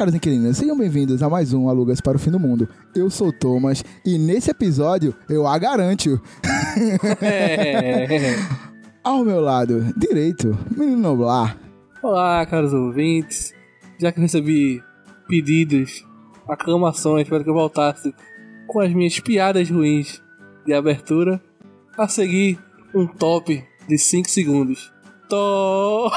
caros inquilinos, sejam bem-vindos a mais um Alugas para o Fim do Mundo. Eu sou o Thomas e nesse episódio eu a garanto. É. Ao meu lado direito, menino Noblar. Olá, caros ouvintes. Já que recebi pedidos, aclamações para que eu voltasse com as minhas piadas ruins de abertura, a seguir um top de 5 segundos. Top!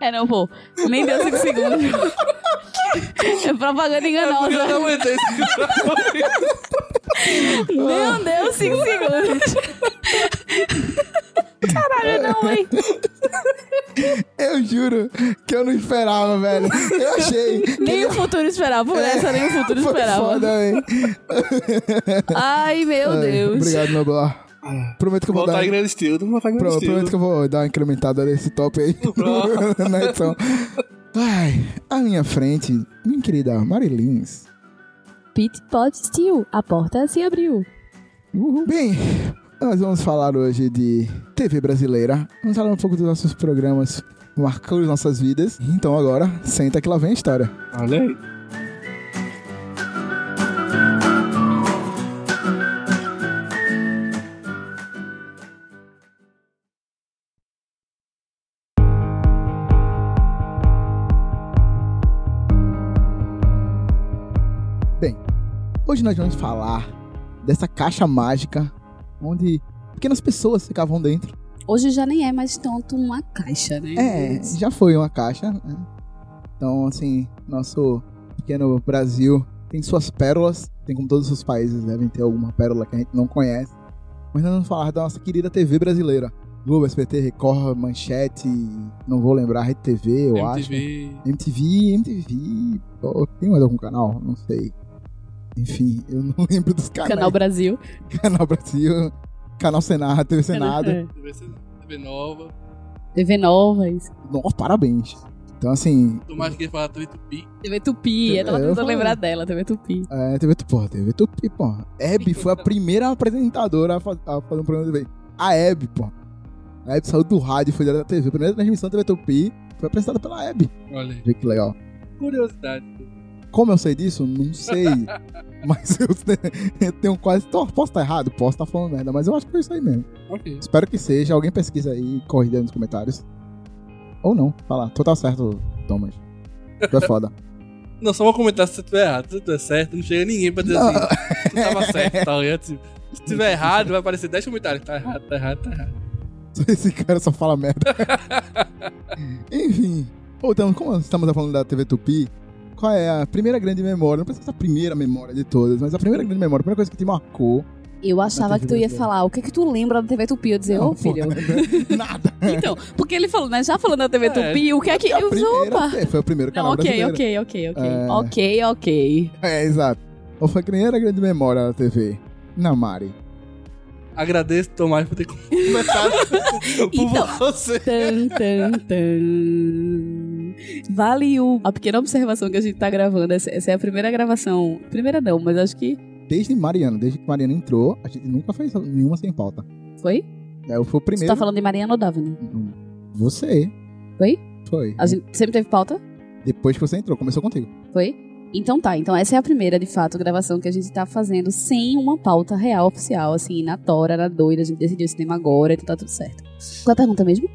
É, não, pô. Nem deu 5 segundos. É propaganda Eu não enganosa. aguentei Não deu 5 segundos. Caralho, não, hein? Eu juro que eu não esperava, velho. Eu achei. Nem o futuro esperava. Por essa, nem o futuro Foi esperava. foda, hein? Ai, meu Ai, Deus. Obrigado, Noblar. Prometo que eu vou Voltar dar. grande estilo, voltar grande Pro- estilo. prometo que eu vou dar uma incrementada nesse top aí na edição. Ai, à minha frente, minha querida Marilins. Pit Pot Steel. A porta se abriu. Uhul. Bem, nós vamos falar hoje de TV brasileira. Vamos falar um pouco dos nossos programas que marcam as nossas vidas. Então agora, senta que lá vem a história. Olha aí. Hoje nós vamos falar dessa caixa mágica onde pequenas pessoas ficavam dentro. Hoje já nem é mais tanto uma caixa, né? É, já foi uma caixa. né? Então, assim, nosso pequeno Brasil tem suas pérolas, tem como todos os países devem ter alguma pérola que a gente não conhece. Mas nós vamos falar da nossa querida TV brasileira. Globo, SBT, Record, Manchete, não vou lembrar, Rede TV, eu acho. MTV. MTV, MTV. pô, tem mais algum canal? Não sei. Enfim, eu não lembro dos canais. Canal Brasil. Canal Brasil, Canal Senado, TV Senado. É. TV, TV Nova. TV Nova, isso. Nossa, parabéns. Então, assim, Tomás que falar TV Tupi. TV Tupi. Eu tava É, eu tentando falei. lembrar dela, TV Tupi. é, TV Tupi, porra, TV Tupi, pô. Hebe foi a primeira apresentadora a, fa- a fazer um programa de TV. A Hebe, pô. A Hebe saiu do rádio e foi direto da TV. A primeira transmissão da TV Tupi foi apresentada pela Hebe. Olha aí. Vê que legal. Curiosidade. Como eu sei disso? Não sei. mas eu, eu tenho quase. tô- Posso estar errado? Posso estar falando merda, mas eu acho que foi isso aí mesmo. Ok. Espero que seja. Alguém pesquisa aí e corrija nos comentários. Ou não. Fala. Tu tá certo, Thomas. Tu é foda. Não, só vou comentar se você tiver errado. Se você tiver certo, não chega ninguém pra dizer Não. assim. Tu tava certo, tá ligado? Se tiver errado, vai aparecer 10 comentários. Tá errado, tá errado, tá errado. Esse cara só fala merda. Enfim. Voltando, como estamos falando da TV Tupi, qual é a primeira grande memória? Não precisa ser a primeira memória de todas, mas a primeira grande memória, a primeira coisa que te marcou. Eu achava que tu ia falar, o que é que tu lembra da TV Tupi? Eu dizer, ô Não, filho. Nada. Então, porque ele falou, né? Já falando da TV É, Tupi, o que é que. A Eu, opa! foi o primeiro canal Não, ok, ok, ok, ok. É. Ok, ok. É, exato. Qual foi a primeira grande memória da TV? Na Mari. Agradeço, Tomás, por ter comentado por Então. você. Tan, tan, tan. Vale o, a pequena observação que a gente tá gravando. Essa, essa é a primeira gravação. Primeira não, mas acho que Desde Mariana, desde que Mariana entrou, a gente nunca fez nenhuma sem pauta. foi. É, eu fui o Você primeiro. tá falando de Mariana ou Davine? Você. Foi? Foi. A gente sempre teve pauta? Depois que você entrou, começou contigo. Foi? Então tá, então essa é a primeira, de fato, gravação que a gente tá fazendo sem uma pauta real oficial, assim, na tora, na doida, a gente decidiu esse tema agora, então tá tudo certo. Qual a pergunta mesmo?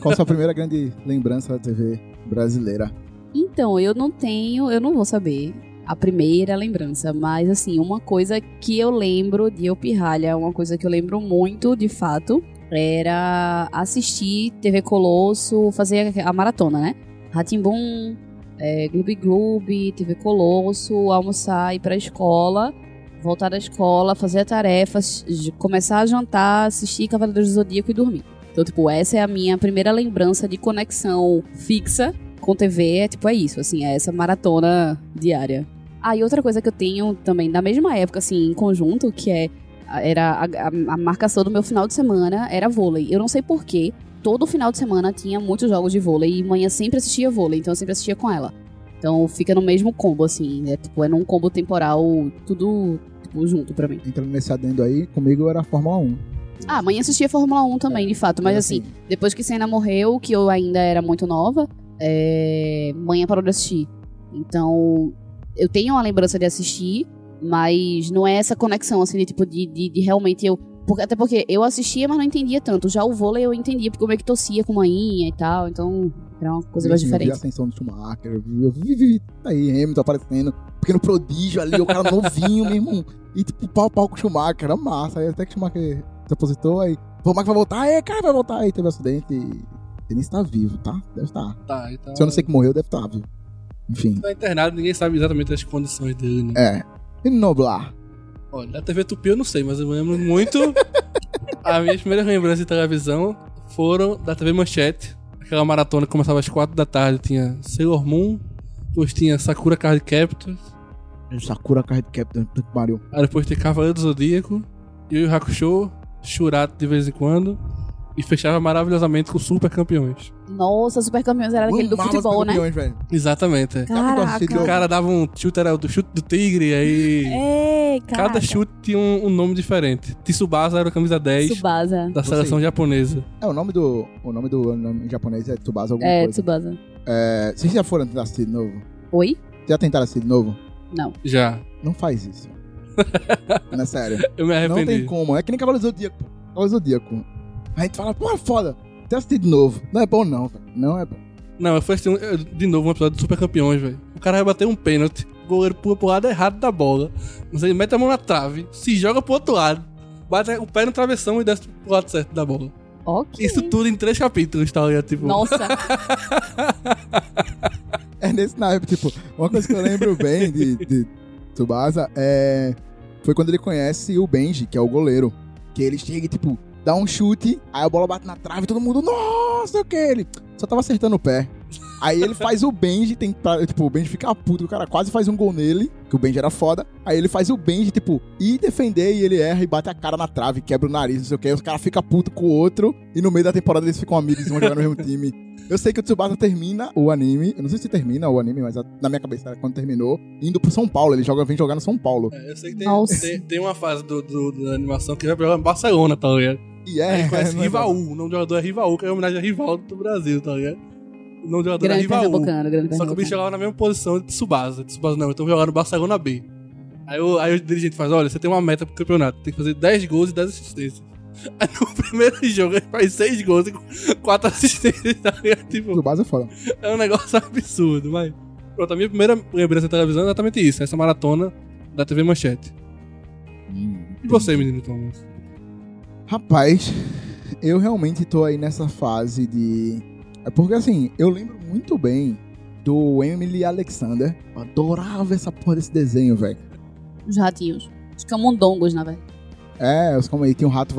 Qual a sua primeira grande lembrança da TV brasileira? Então, eu não tenho, eu não vou saber a primeira lembrança, mas assim, uma coisa que eu lembro de Eu Pirralha, uma coisa que eu lembro muito, de fato, era assistir TV Colosso, fazer a maratona, né? Ratimbum, é, Gloob Gloob, TV Colosso, almoçar, ir pra escola, voltar da escola, fazer tarefas, começar a jantar, assistir Cavaleiros do Zodíaco e dormir. Então, tipo, essa é a minha primeira lembrança de conexão fixa com TV, é tipo, é isso, assim, é essa maratona diária. Ah, e outra coisa que eu tenho também, da mesma época, assim, em conjunto, que é era a, a- a marcação do meu final de semana era vôlei. Eu não sei porquê, todo final de semana tinha muitos jogos de vôlei e manhã sempre assistia vôlei, então eu sempre assistia com ela. Então fica no mesmo combo, assim, né? Tipo, é num combo temporal, tudo tipo, junto pra mim. Entrando nesse adendo aí, comigo era a Fórmula 1. Ah, mãe assistia Fórmula 1 também, de fato. Mas Era assim, depois que Senna morreu, que eu ainda era muito nova, é... mãe parou de assistir. Então, eu tenho uma lembrança de assistir, mas não é essa conexão, assim, de tipo, de, de, de realmente eu. Porque, até porque eu assistia, mas não entendia tanto. Já o vôlei eu entendia, porque eu meio que torcia com manhinha e tal. Então, era uma coisa mais Assim, Eu vi a diferente. ascensão do Schumacher, eu vi, eu vi, vi, vi tá aí, Hamilton aparecendo, pequeno prodígio ali, o cara novinho, meu irmão. E tipo, pau pau com o Schumacher, era massa. Aí até que o Schumacher se aposentou, aí, o Schumacher vai voltar, aí, cara, vai voltar. Aí teve um acidente e ele nem está vivo, tá? Deve estar. Tá, então. Se eu não sei que morreu, deve estar vivo. Enfim, Tá internado, ninguém sabe exatamente as condições dele, né? é. E Noblar? Olha, da TV Tupi eu não sei, mas eu lembro muito. As minhas primeiras lembranças de televisão foram da TV Manchete. Aquela maratona que começava às 4 da tarde. Tinha Sailor Moon, depois tinha Sakura Card Captors, Sakura Card Captain, puta que pariu. aí depois tinha Cavaleiro do Zodíaco, Yu Yu Hakusho, Shurato de vez em quando. E fechava maravilhosamente com Super Campeões. Nossa, Super Campeões era aquele do futebol, os né? campeões, velho. Exatamente. é. Caraca. O cara dava um chute, era do chute do tigre, aí. É, cara. Cada chute tinha um, um nome diferente. Tsubasa era a camisa 10 Tsubasa. da seleção japonesa. É, o nome do. O nome do nome em japonês é Tsubasa alguma É, coisa. Tsubasa. É, vocês já foram tentar assistir de novo? Oi? Já tentaram assistir de novo? Não. Já. Não faz isso. Não é sério. Eu me Não tem arrependi. como. É que nem Cavaleiro do Zodíaco. do Zodíaco. A gente fala, pô, é foda. Tem assistir de novo. Não é bom, não, velho. Não é bom. Não, eu fui assistir eu- de novo um episódio do Super Campeões, velho. O cara vai bater um pênalti, o goleiro pula pro lado errado da bola. Mas ele mete a mão na trave, se joga pro outro lado, bate o pé no travessão e desce pro lado certo da bola. Ok. Isso tudo em três capítulos, tá ligado? Tipo, Nossa. É nesse naipe, tipo, uma coisa que eu lembro bem de, de Tsubasa é. Foi quando ele conhece o Benji, que é o goleiro. Que ele chega e, tipo, dá um chute, aí a bola bate na trave todo mundo, nossa, o que? Ele só tava acertando o pé. Aí ele faz o Benji, tem, pra- tipo, o Benji fica puto, o cara quase faz um gol nele, que o Benji era foda. Aí ele faz o Benji, tipo, ir defender e ele erra e bate a cara na trave, quebra o nariz, não sei o que. Os caras ficam putos com o outro e no meio da temporada eles ficam amigos e vão jogar no mesmo time. Eu sei que o Tsubasa termina o anime, eu não sei se termina o anime, mas na minha cabeça era quando terminou, indo pro São Paulo. Ele joga, vem jogar no São Paulo. É, eu sei que tem, tem, tem uma fase do, do- da animação que vai pra jogar em Barcelona, tá ligado? E é. ele conhece não é Rivaú, o nome do jogador é Rivaú, que é uma homenagem a Rivaldo do Brasil, tá ligado? O nome do jogador é grande Rivaú. pernambucano, grande Só que o bicho jogava na mesma posição de Tsubasa. Tsubasa não, então jogar no Barcelona B. Aí o, aí o dirigente faz, olha, você tem uma meta pro campeonato, tem que fazer 10 gols e 10 assistências. Aí no primeiro jogo ele faz 6 gols e 4 assistências, tá ligado? Tipo, Tsubasa é foda. é um negócio absurdo, mas... Pronto, a minha primeira lembrança da televisão é exatamente isso, essa maratona da TV Manchete. E você, menino Thomas? Rapaz, eu realmente tô aí nessa fase de. É porque assim, eu lembro muito bem do Emily Alexander. Eu adorava essa porra desse desenho, velho. Os ratinhos. Os camundongos, na verdade. É, os como aí tem um rato,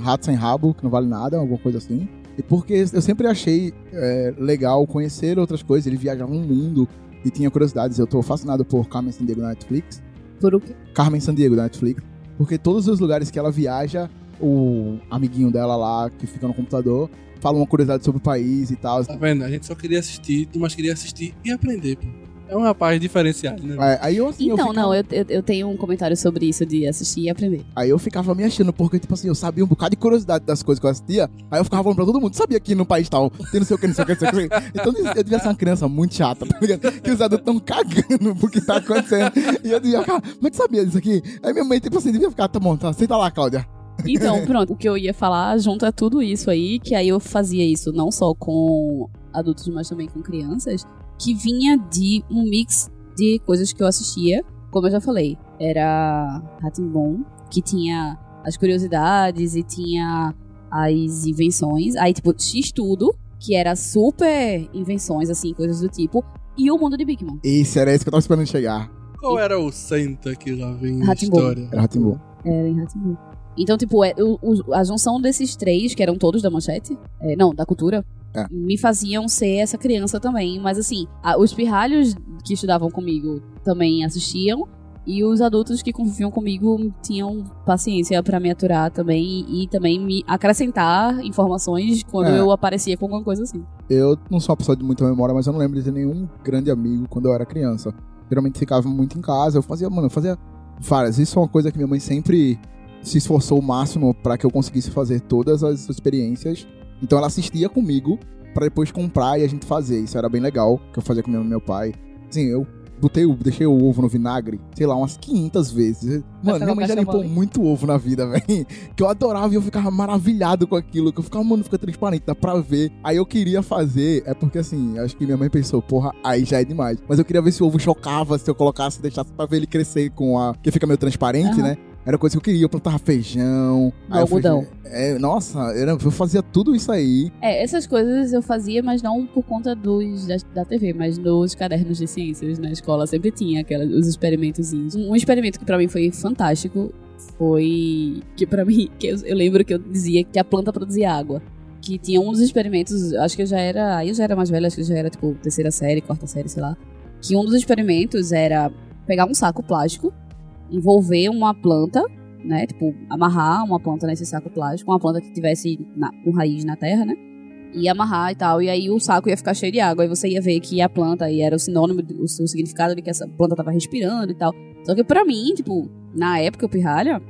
rato sem rabo, que não vale nada, alguma coisa assim. E porque eu sempre achei é, legal conhecer outras coisas. Ele viajava um mundo e tinha curiosidades. Eu tô fascinado por Carmen Sandiego na Netflix. Por o quê? Carmen Sandiego da Netflix. Porque todos os lugares que ela viaja, o amiguinho dela lá, que fica no computador, fala uma curiosidade sobre o país e tal. Tá vendo? A gente só queria assistir, mas queria assistir e aprender, pô. É um rapaz diferenciado, né? É, aí eu assim, eu Então, ficava, não, eu, eu, eu tenho um comentário sobre isso de assistir e aprender. aí eu ficava me achando, porque, tipo assim, eu sabia um bocado de curiosidade das coisas que eu assistia, aí eu ficava falando pra todo mundo, sabia que no país tal tem não sei o que, não sei o que, não sei o que. Então eu devia ser uma criança muito chata, tá ligado? Que os adultos tão cagando pro que tá acontecendo. E eu devia ficar, como é que sabia disso aqui? Aí minha mãe, tipo assim, devia ficar, tá bom, tá, senta lá, Cláudia. Então, pronto, o que eu ia falar junto a tudo isso aí, que aí eu fazia isso não só com adultos, mas também com crianças, que vinha de um mix de coisas que eu assistia. Como eu já falei, era Ratimbom, que tinha as curiosidades e tinha as invenções. Aí, tipo, X-Tudo, que era super invenções, assim, coisas do tipo. E o mundo de Big Man. Esse era esse que eu tava esperando chegar. Qual era o Senta que lá vem Rá-Tim-Bum. história? Era Ratimbu. Era em Ratimbom. Então, tipo, é, o- o- a junção desses três, que eram todos da manchete, é, não, da cultura, É. me faziam ser essa criança também. Mas assim, a- os pirralhos que estudavam comigo também assistiam. E os adultos que conviviam comigo tinham paciência pra me aturar também e também me acrescentar informações quando É. eu aparecia com alguma coisa assim. Eu não sou uma pessoa de muita memória, mas eu não lembro de ter nenhum grande amigo quando eu era criança. Geralmente ficava muito em casa, eu fazia, mano, eu fazia várias. Isso é uma coisa que minha mãe sempre se esforçou o máximo pra que eu conseguisse fazer todas as experiências. Então ela assistia comigo pra depois comprar e a gente fazer. Isso era bem legal, que eu fazia com meu, meu pai. Assim, eu botei, o- deixei o ovo no vinagre, sei lá, umas 500 vezes. Mano, minha mãe já limpou muito ovo na vida, velho. Que eu adorava e eu ficava maravilhado com aquilo. Que eu ficava, mano, fica transparente, dá pra ver. Aí eu queria fazer, é porque assim, acho que minha mãe pensou, porra, aí já é demais. Mas eu queria ver se o ovo chocava, se eu colocasse, deixasse pra ver ele crescer com a. que fica meio transparente, Aham. né? Era coisa que eu queria, eu plantava feijão. No aí eu fazia- algodão. É, nossa, era- eu fazia tudo isso aí. É, essas coisas eu fazia, mas não por conta dos da, da TV, mas nos cadernos de ciências na escola sempre tinha aquela, os experimentozinhos. Um, um experimento que pra mim foi fantástico foi que pra mim que eu, eu lembro que eu dizia que a planta produzia água. Que tinha um dos experimentos, acho que eu já era, aí eu já era mais velha, acho que eu já era tipo terceira série, quarta série, sei lá. Que um dos experimentos era pegar um saco plástico, envolver uma planta né? Tipo, amarrar uma planta nesse saco plástico, uma planta que tivesse na, com raiz na terra, né? E amarrar e tal. E aí o saco ia ficar cheio de água. Aí você ia ver que a planta aí era o sinônimo, o, o significado de que essa planta tava respirando e tal. Só que pra mim, tipo, na época, o pirralha,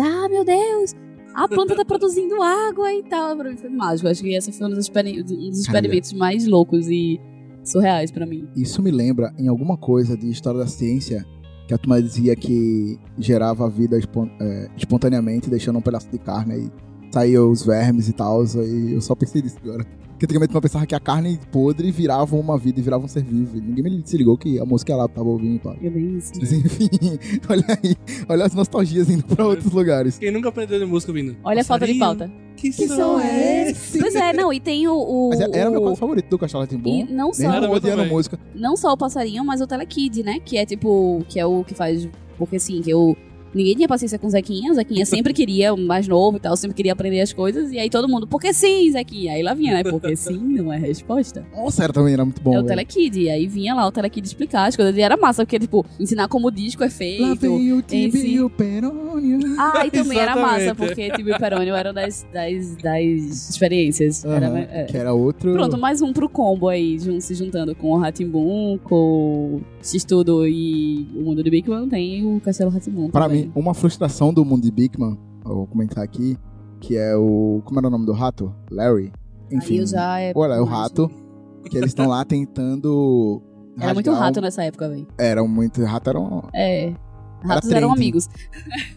ah, meu Deus, a planta tá produzindo água e tal. Pra mim foi mágico. Acho que esse foi um dos, um dos experimentos mais loucos e surreais pra mim. Isso me lembra em alguma coisa de história da ciência que a turma dizia que gerava vida espon- é, espontaneamente, deixando um pedaço de carne aí. Saía os vermes e tal, aí eu só pensei nisso agora. Porque antigamente eu pensava que a carne podre virava uma vida e virava um ser vivo. E Ninguém me se ligou que a música lá tava ouvindo, pá. Eu bem isso. Mas enfim, olha aí, olha as nostalgias indo pra outros lugares. Quem nunca aprendeu de música ouvindo? Olha a falta de pauta. Que, Que som é é esse? Pois é, não, e tem o. o Mas era meu o- quadro favorito do Castelo E Timbom. não só, Era não meu odiando música. não só o passarinho, mas o Telekid, né? Que é tipo. Que é o que faz. Porque assim, que eu. Ninguém tinha paciência com o Zequinha. O Zequinha sempre queria o mais novo e tal, sempre queria aprender as coisas. E aí todo mundo, porque sim, Zequinha? Aí lá vinha, né? Porque sim não é resposta. Nossa, era também, era muito bom. é o velho. Telekid. E aí vinha lá o Telekid explicar as coisas. E era massa, porque, tipo, ensinar como o disco é Lá feito. vem o em si. Tibio Perônio. Ah, e também era massa, porque Tibio e Perônio eram das, das, das experiências. Era, Aham, é. Que era outro. Pronto, mais um pro combo aí, se juntando com o Ratimbun, com X-Tudo e o mundo de Big Man, tem o Castelo Ratimbun. Pra mim, uma frustração do mundo de Big Man, vou comentar aqui, que é o. Como era o nome do rato? Larry? Enfim. Aí já é Olha, é o rato, que eles estão lá tentando. Era muito rato um- nessa época, velho. Era muito. Rato era, um, É. Ratos eram trend. amigos.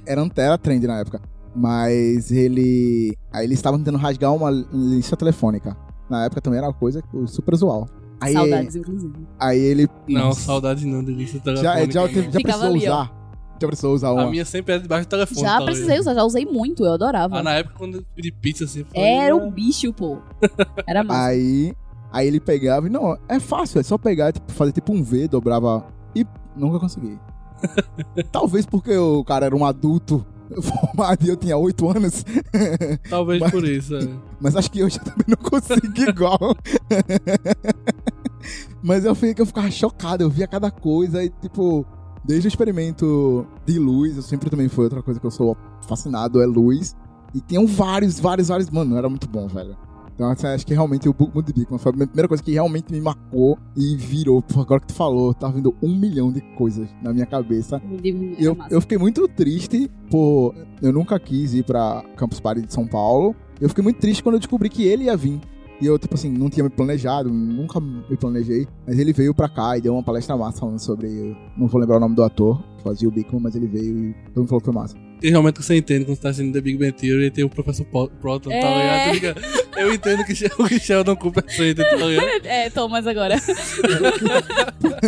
era, um, era trend na época. Mas ele. Aí eles estavam tentando rasgar uma lista telefônica. Na época também era uma coisa super usual. Aí, Saudades, inclusive. aí ele. Não, Nossa. saudade não, delícia Já, telefônica. já, já Ficava precisou ali, usar. Já precisou usar uma. A minha sempre era debaixo do telefone. Já tá precisei usar, já usei muito, eu adorava. Ah, na época quando eu pedi pizza assim. falei, Era "Ah, um bicho, pô. Era massa. Aí, aí ele pegava e não, é fácil, é só pegar, tipo, fazer tipo um V, dobrava e nunca consegui. Talvez porque o cara era um adulto formado e eu tinha 8 anos, Talvez Mas- por isso. é. mas acho que eu também não consigo igual. mas eu fiquei, eu ficava chocado, eu via cada coisa e tipo, desde o experimento de luz, eu sempre também foi outra coisa que eu sou fascinado, é luz. E tinham vários, vários, vários, mano, era muito bom, velho. Então, assim, acho que realmente o Book Mundo Big Man foi a primeira coisa que realmente me marcou e virou. Pô, agora que tu falou, tava vindo um milhão de coisas na minha cabeça. Eu, massa. eu fiquei muito triste por. Eu nunca quis ir pra Campus Party de São Paulo. Eu fiquei muito triste quando eu descobri que ele ia vir. E eu, tipo assim, não tinha me planejado, nunca me planejei. Mas ele veio pra cá e deu uma palestra massa falando sobre. Não vou lembrar o nome do ator que fazia o Man, mas ele veio e todo mundo falou que foi massa. Tem realmente que você entende quando você tá assistindo The Big Bang Theory e tem o professor Proton, tá É. ligado? Tá ligado? Eu entendo que o que Sheldon Cooper sente, tá ligado? É, Thomas agora.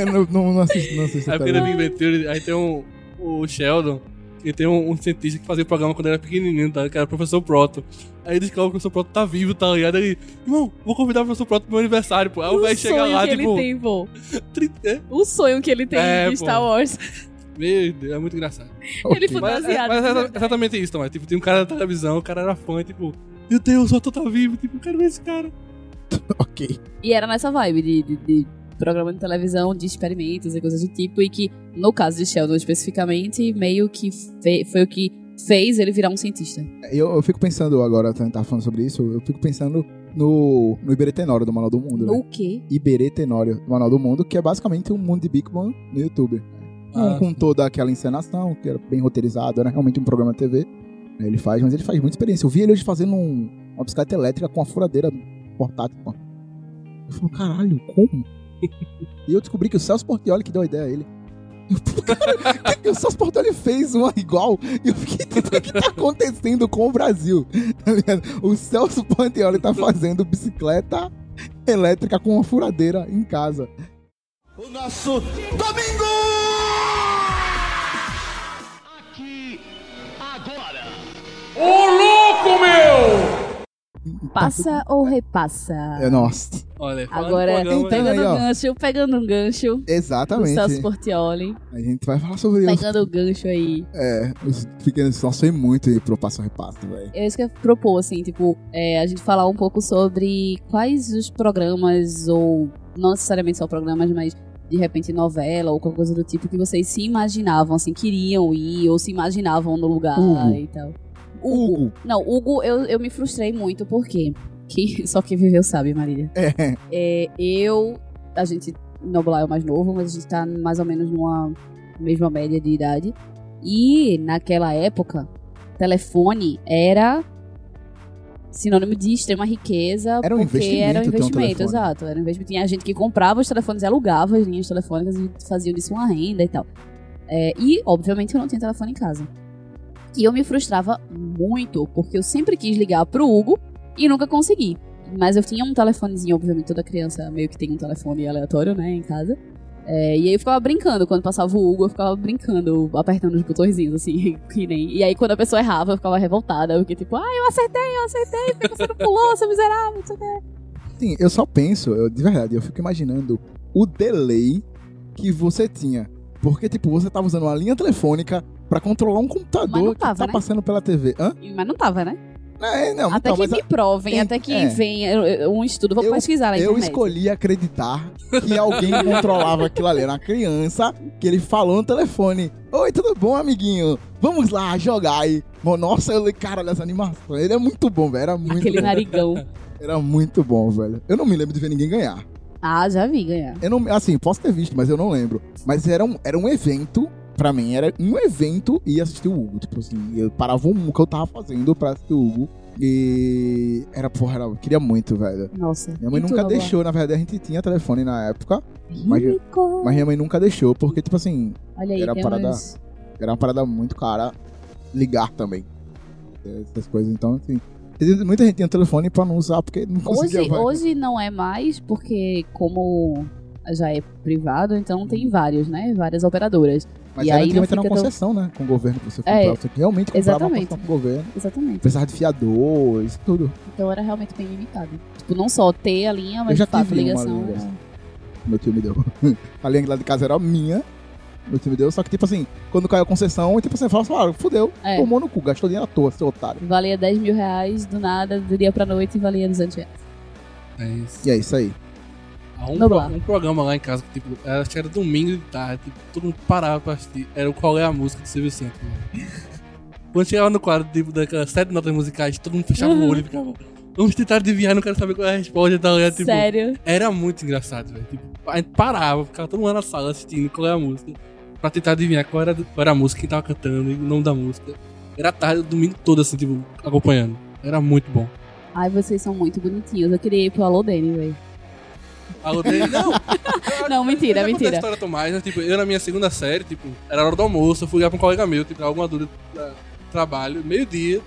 Não, não, não assisto, não assisto. Aí porque The. Big Bang Theory, aí tem um, o Sheldon, que tem um, um cientista que fazia o programa quando ele era pequenininho, tá? Que era o professor Proto. Aí ele descobre que o professor Proto tá vivo, tá ligado? Aí, irmão, vou convidar o professor Proto pro meu aniversário, pô. Aí o velho chega sonho lá, que tipo... ele tem, pô. tri- é? O sonho que ele tem É, de. Star Wars. Meu Deus, é muito engraçado. Ele foi Mas, é, fantasiado. mas é exatamente isso, Tomás. Tipo, tem um cara na televisão, o cara era fã, tipo... Meu Deus, o Otto tá vivo, tipo, eu quero ver esse cara. Ok. E era nessa vibe de, de, de programa de televisão de experimentos e coisas do tipo, e que, no caso de Sheldon especificamente, meio que fe- foi o que fez ele virar um cientista. Eu, eu fico pensando agora, tá tá falando sobre isso, eu fico pensando no, no Iberê Tenório do Manual do Mundo, né? O quê? Iberê Tenório do Manual do Mundo, que é basicamente um mundo de Big Bang no YouTube. Não Ah, com toda aquela encenação, que era bem roteirizado, era realmente um programa de TV. né, Ele faz, mas ele faz muita experiência. Eu vi ele hoje fazendo um- uma bicicleta elétrica com a furadeira portátil. pô. Eu falo, caralho, como? e eu descobri que o Celso Portioli que deu a ideia a ele. Cara, que que o Celso Portioli fez uma igual. E eu fiquei, tipo, o que tá acontecendo com o Brasil? Tá ligado? O Celso Portioli tá fazendo bicicleta elétrica com uma furadeira em casa. O nosso domingo! Passa ou repassa? É, nossa, Olha, Agora, em programa, então, pegando aí, um gancho, pegando um gancho exatamente. Celso Portioli, A gente vai falar sobre isso. pegando o gancho aí. É, os pequenos só sei muito ir pro passo a repasso, velho. É isso que eu propor, assim, tipo, é, a gente falar um pouco sobre quais os programas, ou não necessariamente só programas, mas de repente novela ou qualquer coisa do tipo que vocês se imaginavam, assim, queriam ir ou se imaginavam no lugar Hugo. e tal. Hugo. Hugo. Não, Hugo, eu, eu me frustrei muito, porque que, só quem viveu sabe, Marília. É, É, eu, a gente, Noblar é o mais novo, mas a gente tá mais ou menos numa mesma média de idade. E naquela época, telefone era sinônimo de extrema riqueza, Era um porque era um um investimento, telefone. exato. Era um investimento. Tinha gente que comprava os telefones e alugava as linhas telefônicas e faziam disso uma renda e tal. É, e, obviamente, eu não tinha telefone em casa. E eu me frustrava muito, porque eu sempre quis ligar pro Hugo e nunca consegui. Mas eu tinha um telefonezinho, obviamente, toda criança meio que tem um telefone aleatório, né, em casa. É, e aí eu ficava brincando, quando passava o Hugo, eu ficava brincando, apertando os botõezinhos, assim, que nem. E aí quando a pessoa errava, eu ficava revoltada, porque tipo, ah, eu acertei, eu acertei, por que você não pulou, seu miserável, não sei o quê. Sim, eu só penso, eu, de verdade, eu fico imaginando o delay que você tinha. Porque, tipo, você tava usando uma linha telefônica pra controlar um computador não que tava, tá né? passando pela TV. Hã? Mas não tava, né? É, não, até então, que mas me provem, tem- até que venha um estudo, vou Eu- pesquisar na eu escolhi acreditar que alguém controlava aquilo ali. Era uma criança que ele falou no telefone. Oi, tudo bom, amiguinho? Vamos lá jogar. E, nossa, eu caralho, essa animação. Ele é muito bom, velho. Era muito Aquele bom. narigão. Era muito bom, velho. Eu não me lembro de ver ninguém ganhar. Ah, já vi ganhar. Eu não, assim, posso ter visto, mas eu não lembro. Mas era um, era um evento, pra mim, era um evento e assistir o Hugo. Tipo assim, eu parava um que eu tava fazendo pra assistir o Hugo. E era, porra, era, eu queria muito, velho. Nossa. Minha mãe nunca deixou, na verdade a gente tinha telefone na época, mas- mas minha mãe nunca deixou, porque, tipo assim, Olha aí, era parada- era uma parada muito cara ligar também. Essas coisas, então, assim. Muita gente tinha telefone pra não usar, porque não conseguia. Hoje, hoje não é mais, porque como já é privado, então tem vários, né? Várias operadoras. Mas e era aí não era uma fica tão- concessão, né? Com o governo pra você É, comprar. Você realmente comprava uma exatamente. concessão com o governo. Exatamente. Precisava de fiador, isso tudo. Então era realmente bem limitado. Tipo, não só ter a linha, mas já de fato, tive uma ligação. linha dessa. Meu tio me deu. a linha lá de casa era minha. Meu tio me deu. Só que, tipo assim, quando caiu a concessão, tipo assim, fala assim, ah, fudeu. É. Tomou no cu, gastou dinheiro à toa, seu otário. Valia 10 mil reais do nada, do dia pra noite, e valia 200 reais. É isso. E é isso aí. Há um, pro- um programa lá em casa que, tipo, era- acho que era domingo de tarde, tipo, todo mundo parava pra assistir. Era o Qual é a Música do Silvio Santos. mano. Quando chegava no quadro, tipo, daquelas sete notas musicais, todo mundo fechava o olho e ficava. Vamos tentar adivinhar, não quero saber qual é a resposta, tá ligado? Tipo, Sério? Era muito engraçado, velho. Tipo, a gente parava, ficava todo mundo na sala assistindo qual é a música. Pra tentar adivinhar qual era, qual era a música, quem tava cantando e o nome da música. Era tarde, o domingo todo, assim, tipo, acompanhando. Era muito bom. Ai, vocês são muito bonitinhos. Eu queria ir pro Alô Dani, velho. Alô, dele, não! Não, mentira, Eu contei mentira. a história Tomás, né? Tipo, eu na minha segunda série, tipo, era hora do almoço, eu fui ligar pra um colega meu, tipo, alguma dúvida da trabalho, meio-dia.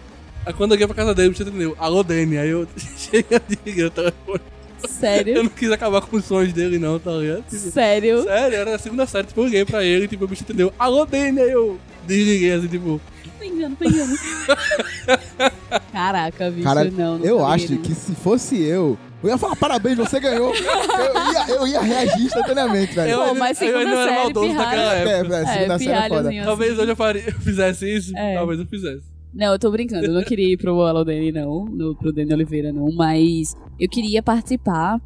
Aí quando eu liguei pra casa dele, você entendeu? Alô, Dani. Aí eu cheguei a ligar o telefone. Eu Sério? não quis acabar com os sonhos dele, não, tá ligado? Tipo, Sério? Sério, era a segunda série, tipo, eu liguei pra ele, tipo, o bicho entendeu, alô, Dani, aí eu desliguei, assim, tipo, Pingando, pingando. Caraca, bicho, Cara, não, não eu sabia, acho não. que se fosse eu, eu ia falar parabéns, você ganhou. eu, ia, eu ia reagir instantaneamente, velho. eu, Pô, mas eu ainda segunda era série, maldoso naquela É, época. velho, É, segunda série é foda. pirralhozinho Talvez assim. hoje eu, faria, eu fizesse isso, É. talvez eu fizesse. Não, eu tô brincando. Eu não queria ir pro Alô Dani, não. No, pro Dani Oliveira, não. Mas eu queria participar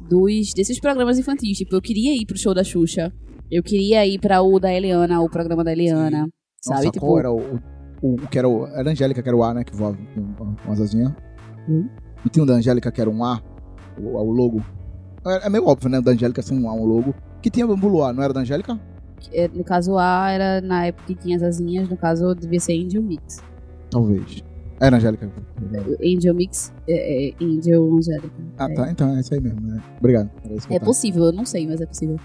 dos desses programas infantis. Tipo, eu queria ir pro show da Xuxa. Eu queria ir pra o da Eliana, o programa da Eliana. Sabe? Nossa, tipo, qual era o, o, o que era o. Era a Angélica, que era o A, né? Que voava com, com as asinhas. Hum. E tinha um da Angélica que era um A, o, logo. É, é meio óbvio, né? Da Angélica ser um A, um logo. Que tinha Bambu Luar, não era da Angélica? é, no caso A era na época que tinha as asinhas, no caso devia ser Angel Mix. Talvez. Era a Angélica. Angel Mix é, é Angel Angélica. Ah, É. tá. Então é isso aí mesmo, né? Obrigado. É possível, eu não sei, mas é possível.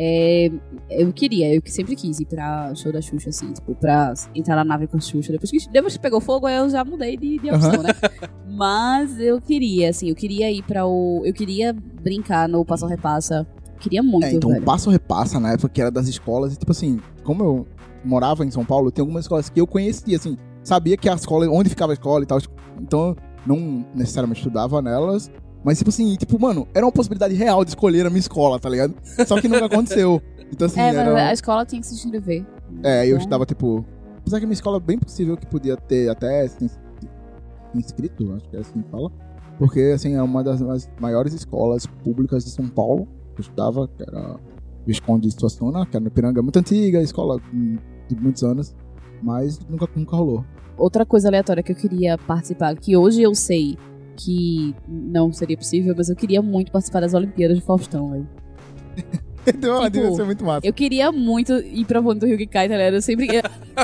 É, eu queria, eu que sempre quis ir pra show da Xuxa, assim, tipo, pra entrar na nave com a Xuxa. Depois que, depois que pegou fogo, aí eu já mudei de, de opção, né? Mas eu queria, assim, eu queria ir pra o. Eu queria brincar no Passo Repassa. Queria muito, É, então velho. passo repassa na época que era das escolas. E tipo assim, como eu morava em São Paulo, tem algumas escolas que eu conhecia, assim, sabia que a escola, onde ficava a escola e tal. Então, eu não necessariamente estudava nelas. Mas, tipo assim, tipo, mano, era uma possibilidade real de escolher a minha escola, tá ligado? Só que nunca aconteceu. Então, assim, é, mas era. a escola tinha que se inscrever. É, eu Então, estudava, tipo. Apesar que a minha escola é bem possível que podia ter até ins- inscrito, acho que é assim que fala. Porque, assim, é uma das maiores escolas públicas de São Paulo. Eu estudava, que era Visconde de Suassuna, que era no Piranga, muito antiga, escola de muitos anos. Mas nunca, nunca rolou. Outra coisa aleatória que eu queria participar, que hoje eu sei que não seria possível, mas eu queria muito participar das Olimpíadas de Faustão, velho. Então, Tipo, devia ser muito massa. Eu queria muito ir pra Ponte do Rio que cai, tá ligado? Eu sempre. eu-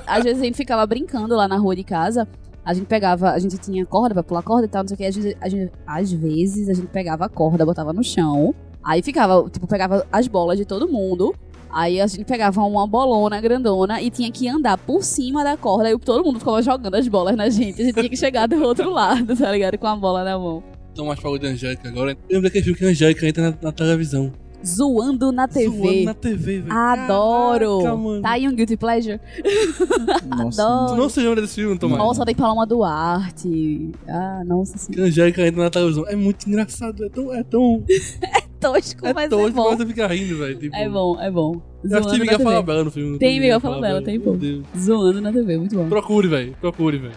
às vezes a gente ficava brincando lá na rua de casa. A gente pegava, a gente tinha corda pra pular corda e tal, não sei o que. A gente, a gente- às vezes a gente pegava a corda, botava no chão. Aí ficava, tipo, pegava as bolas de todo mundo. Aí a gente pegava uma bolona grandona e tinha que andar por cima da corda. E todo mundo ficava jogando as bolas na gente. A gente tinha que chegar do outro lado, tá ligado? Com a bola na mão. Então mais falou de Angélica agora. Eu lembro daquele filme que a Angélica entra na, na televisão. Zoando na TV. Zoando na TV, velho. Adoro! Caraca, mano. Tá aí um Guilty Pleasure? Nossa. adoro. Tu não se lembra desse filme, Tomás? Nossa, tem Paloma Duarte. Ah, nossa Que senhora. a Angélica entra na televisão. É muito engraçado. É tão. É tão. Tosco, É mas tão é bom. você fica rindo, velho. Tipo, É bom, é bom. Eu acho que tem Zoando Miguel. Falabella no filme. Tem Miguel Falabella, tem, pô. Deus. Zoando na TV, muito bom. Procure, velho. Procure, velho.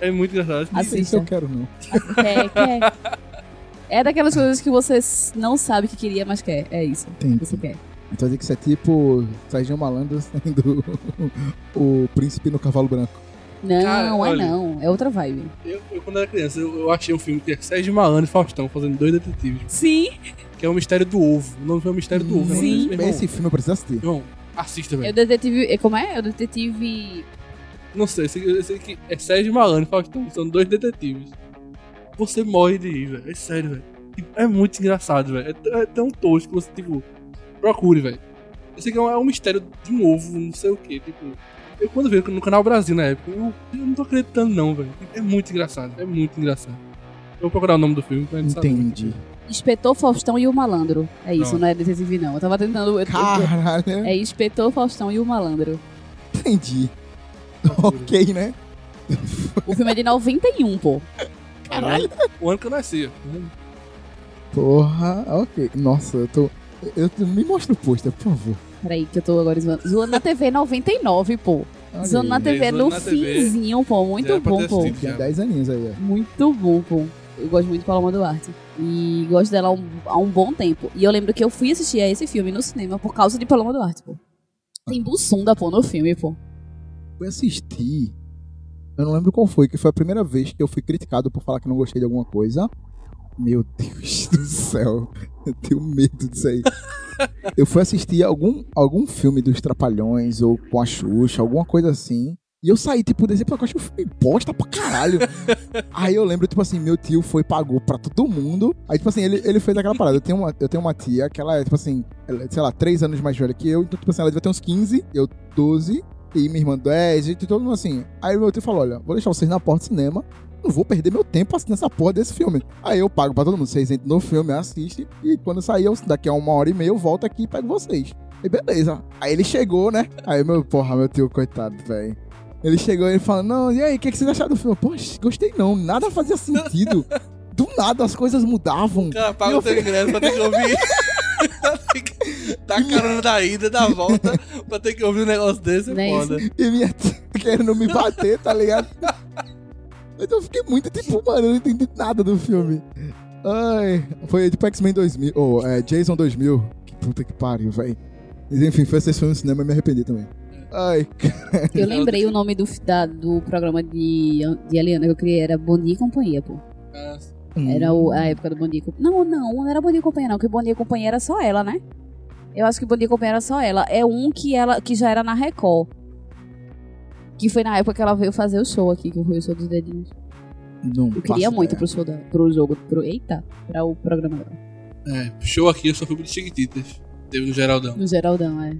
É muito engraçado. Assista. Isso eu quero, não. Quer, quer. É daquelas coisas que você não sabe que queria, mas quer. É isso. Entendi. Você quer. Então dizer que isso é tipo Sérgio Malandro sendo o príncipe no cavalo branco. Não, Cara, é olha. não. É outra vibe. Eu, eu, quando era criança, eu, eu achei um filme que é Sérgio Malandro e Faustão fazendo dois detetives. Sim. Que é o Mistério do Ovo. O nome foi o Mistério do Ovo. Sim. Meu irmão, Esse filme eu preciso assistir. irmão, assista, É o velho. detetive. é, Como é? É o detetive. Não sei, eu sei, eu sei que é Sérgio Malandro e Faustão. São dois detetives. Você morre de rir, velho. É sério, velho. Tipo, É muito engraçado, velho. É, é tão tosco que você, tipo, procure, velho. Eu sei que é um, é um mistério de um ovo, não sei o que. Tipo, eu quando veio no canal Brasil na época, eu, eu não tô acreditando, não, velho. É muito engraçado, é muito engraçado. Eu vou procurar o nome do filme pra gente saber. Entendi. Inspetor Faustão e o Malandro. É isso, Não. não é detetive, não. Eu tava tentando. eu- eu- Caralho. É Inspetor Faustão e o Malandro. Entendi. ok, né? O filme é de 91, pô. Caralho. O ano que eu nasci. Porra, ok. Nossa, eu tô. Eu, eu- me mostra o pôster, por favor. Peraí, que eu tô agora zoando. Zoando na TV 99, pô. Olha Zoando na. TV Zoando no na TV. finzinho, pô. Já Muito pra bom, pô. Tinha 10 aninhos aí, ó. Muito bom, pô. Eu gosto muito de Paloma Duarte. E gosto dela há um, há um bom tempo. E eu lembro que eu fui assistir a esse filme no cinema por causa de Paloma Duarte, pô. Tem Bussunda, pô, no filme, pô. Fui assistir. Eu não lembro qual foi, que foi a primeira vez que eu fui criticado por falar que não gostei de alguma coisa. Meu Deus do céu. Eu tenho medo disso aí. eu fui assistir algum, algum filme dos Trapalhões ou com a Xuxa, alguma coisa assim. E eu saí, tipo, desse pacote, eu fui bosta pra caralho. aí eu lembro, tipo assim, meu tio foi e pagou pra todo mundo. Aí, tipo assim, ele, ele fez aquela parada. Eu tenho, uma, eu tenho uma tia que ela é, tipo assim, ela é, sei lá, três anos mais velha que eu. Então, tipo assim, ela devia ter uns 15, eu 12 e minha irmã 10, e todo mundo assim. Aí meu tio falou: olha, vou deixar vocês na porta do cinema. Não vou perder meu tempo assistindo essa porra desse filme. Aí eu pago pra todo mundo. Vocês entram no filme, assistem. E quando sair, eu, daqui a uma hora e meia, eu volto aqui e pego vocês. E beleza. Aí ele chegou, né? Aí meu, porra, meu tio, coitado, velho. Ele chegou e ele falou: Não, e aí, o que, que vocês acharam do filme? Poxa, gostei não. Nada fazia sentido. Do nada as coisas mudavam. Cara, paga o teu ingresso pra ter que ouvir. Que Dar carona da ida, da volta, pra ter que ouvir um negócio desse é foda. E minha tia querendo me bater, tá ligado? Então eu fiquei muito tipo, mano, eu não entendi nada do filme. Ai, foi tipo X-Men 2000, ou é, Jason 2000. Que puta que pariu, velho. Mas enfim, foi assistir no cinema e me arrependi também. Ai, Eu lembrei o nome do, da- do programa de, de Eliana que eu criei, era Bom Dia e Companhia, pô. Ah, Era o- a época do Bom Dia e Companhia. Não, não, não era Bom Dia e Companhia, não, que o Bom Dia e Companhia era só ela, né? Eu acho que o Bom Dia e Companhia era só ela. É um que ela que já era na Record. Que foi na época que ela veio fazer o show aqui, que foi o show dos dedinhos. não Eu queria muito ideia. pro show da, pro jogo, pro, eita, pra o programa dela. É, show aqui eu só fui pro Chiquititas. Teve no Geraldão. No Geraldão, é.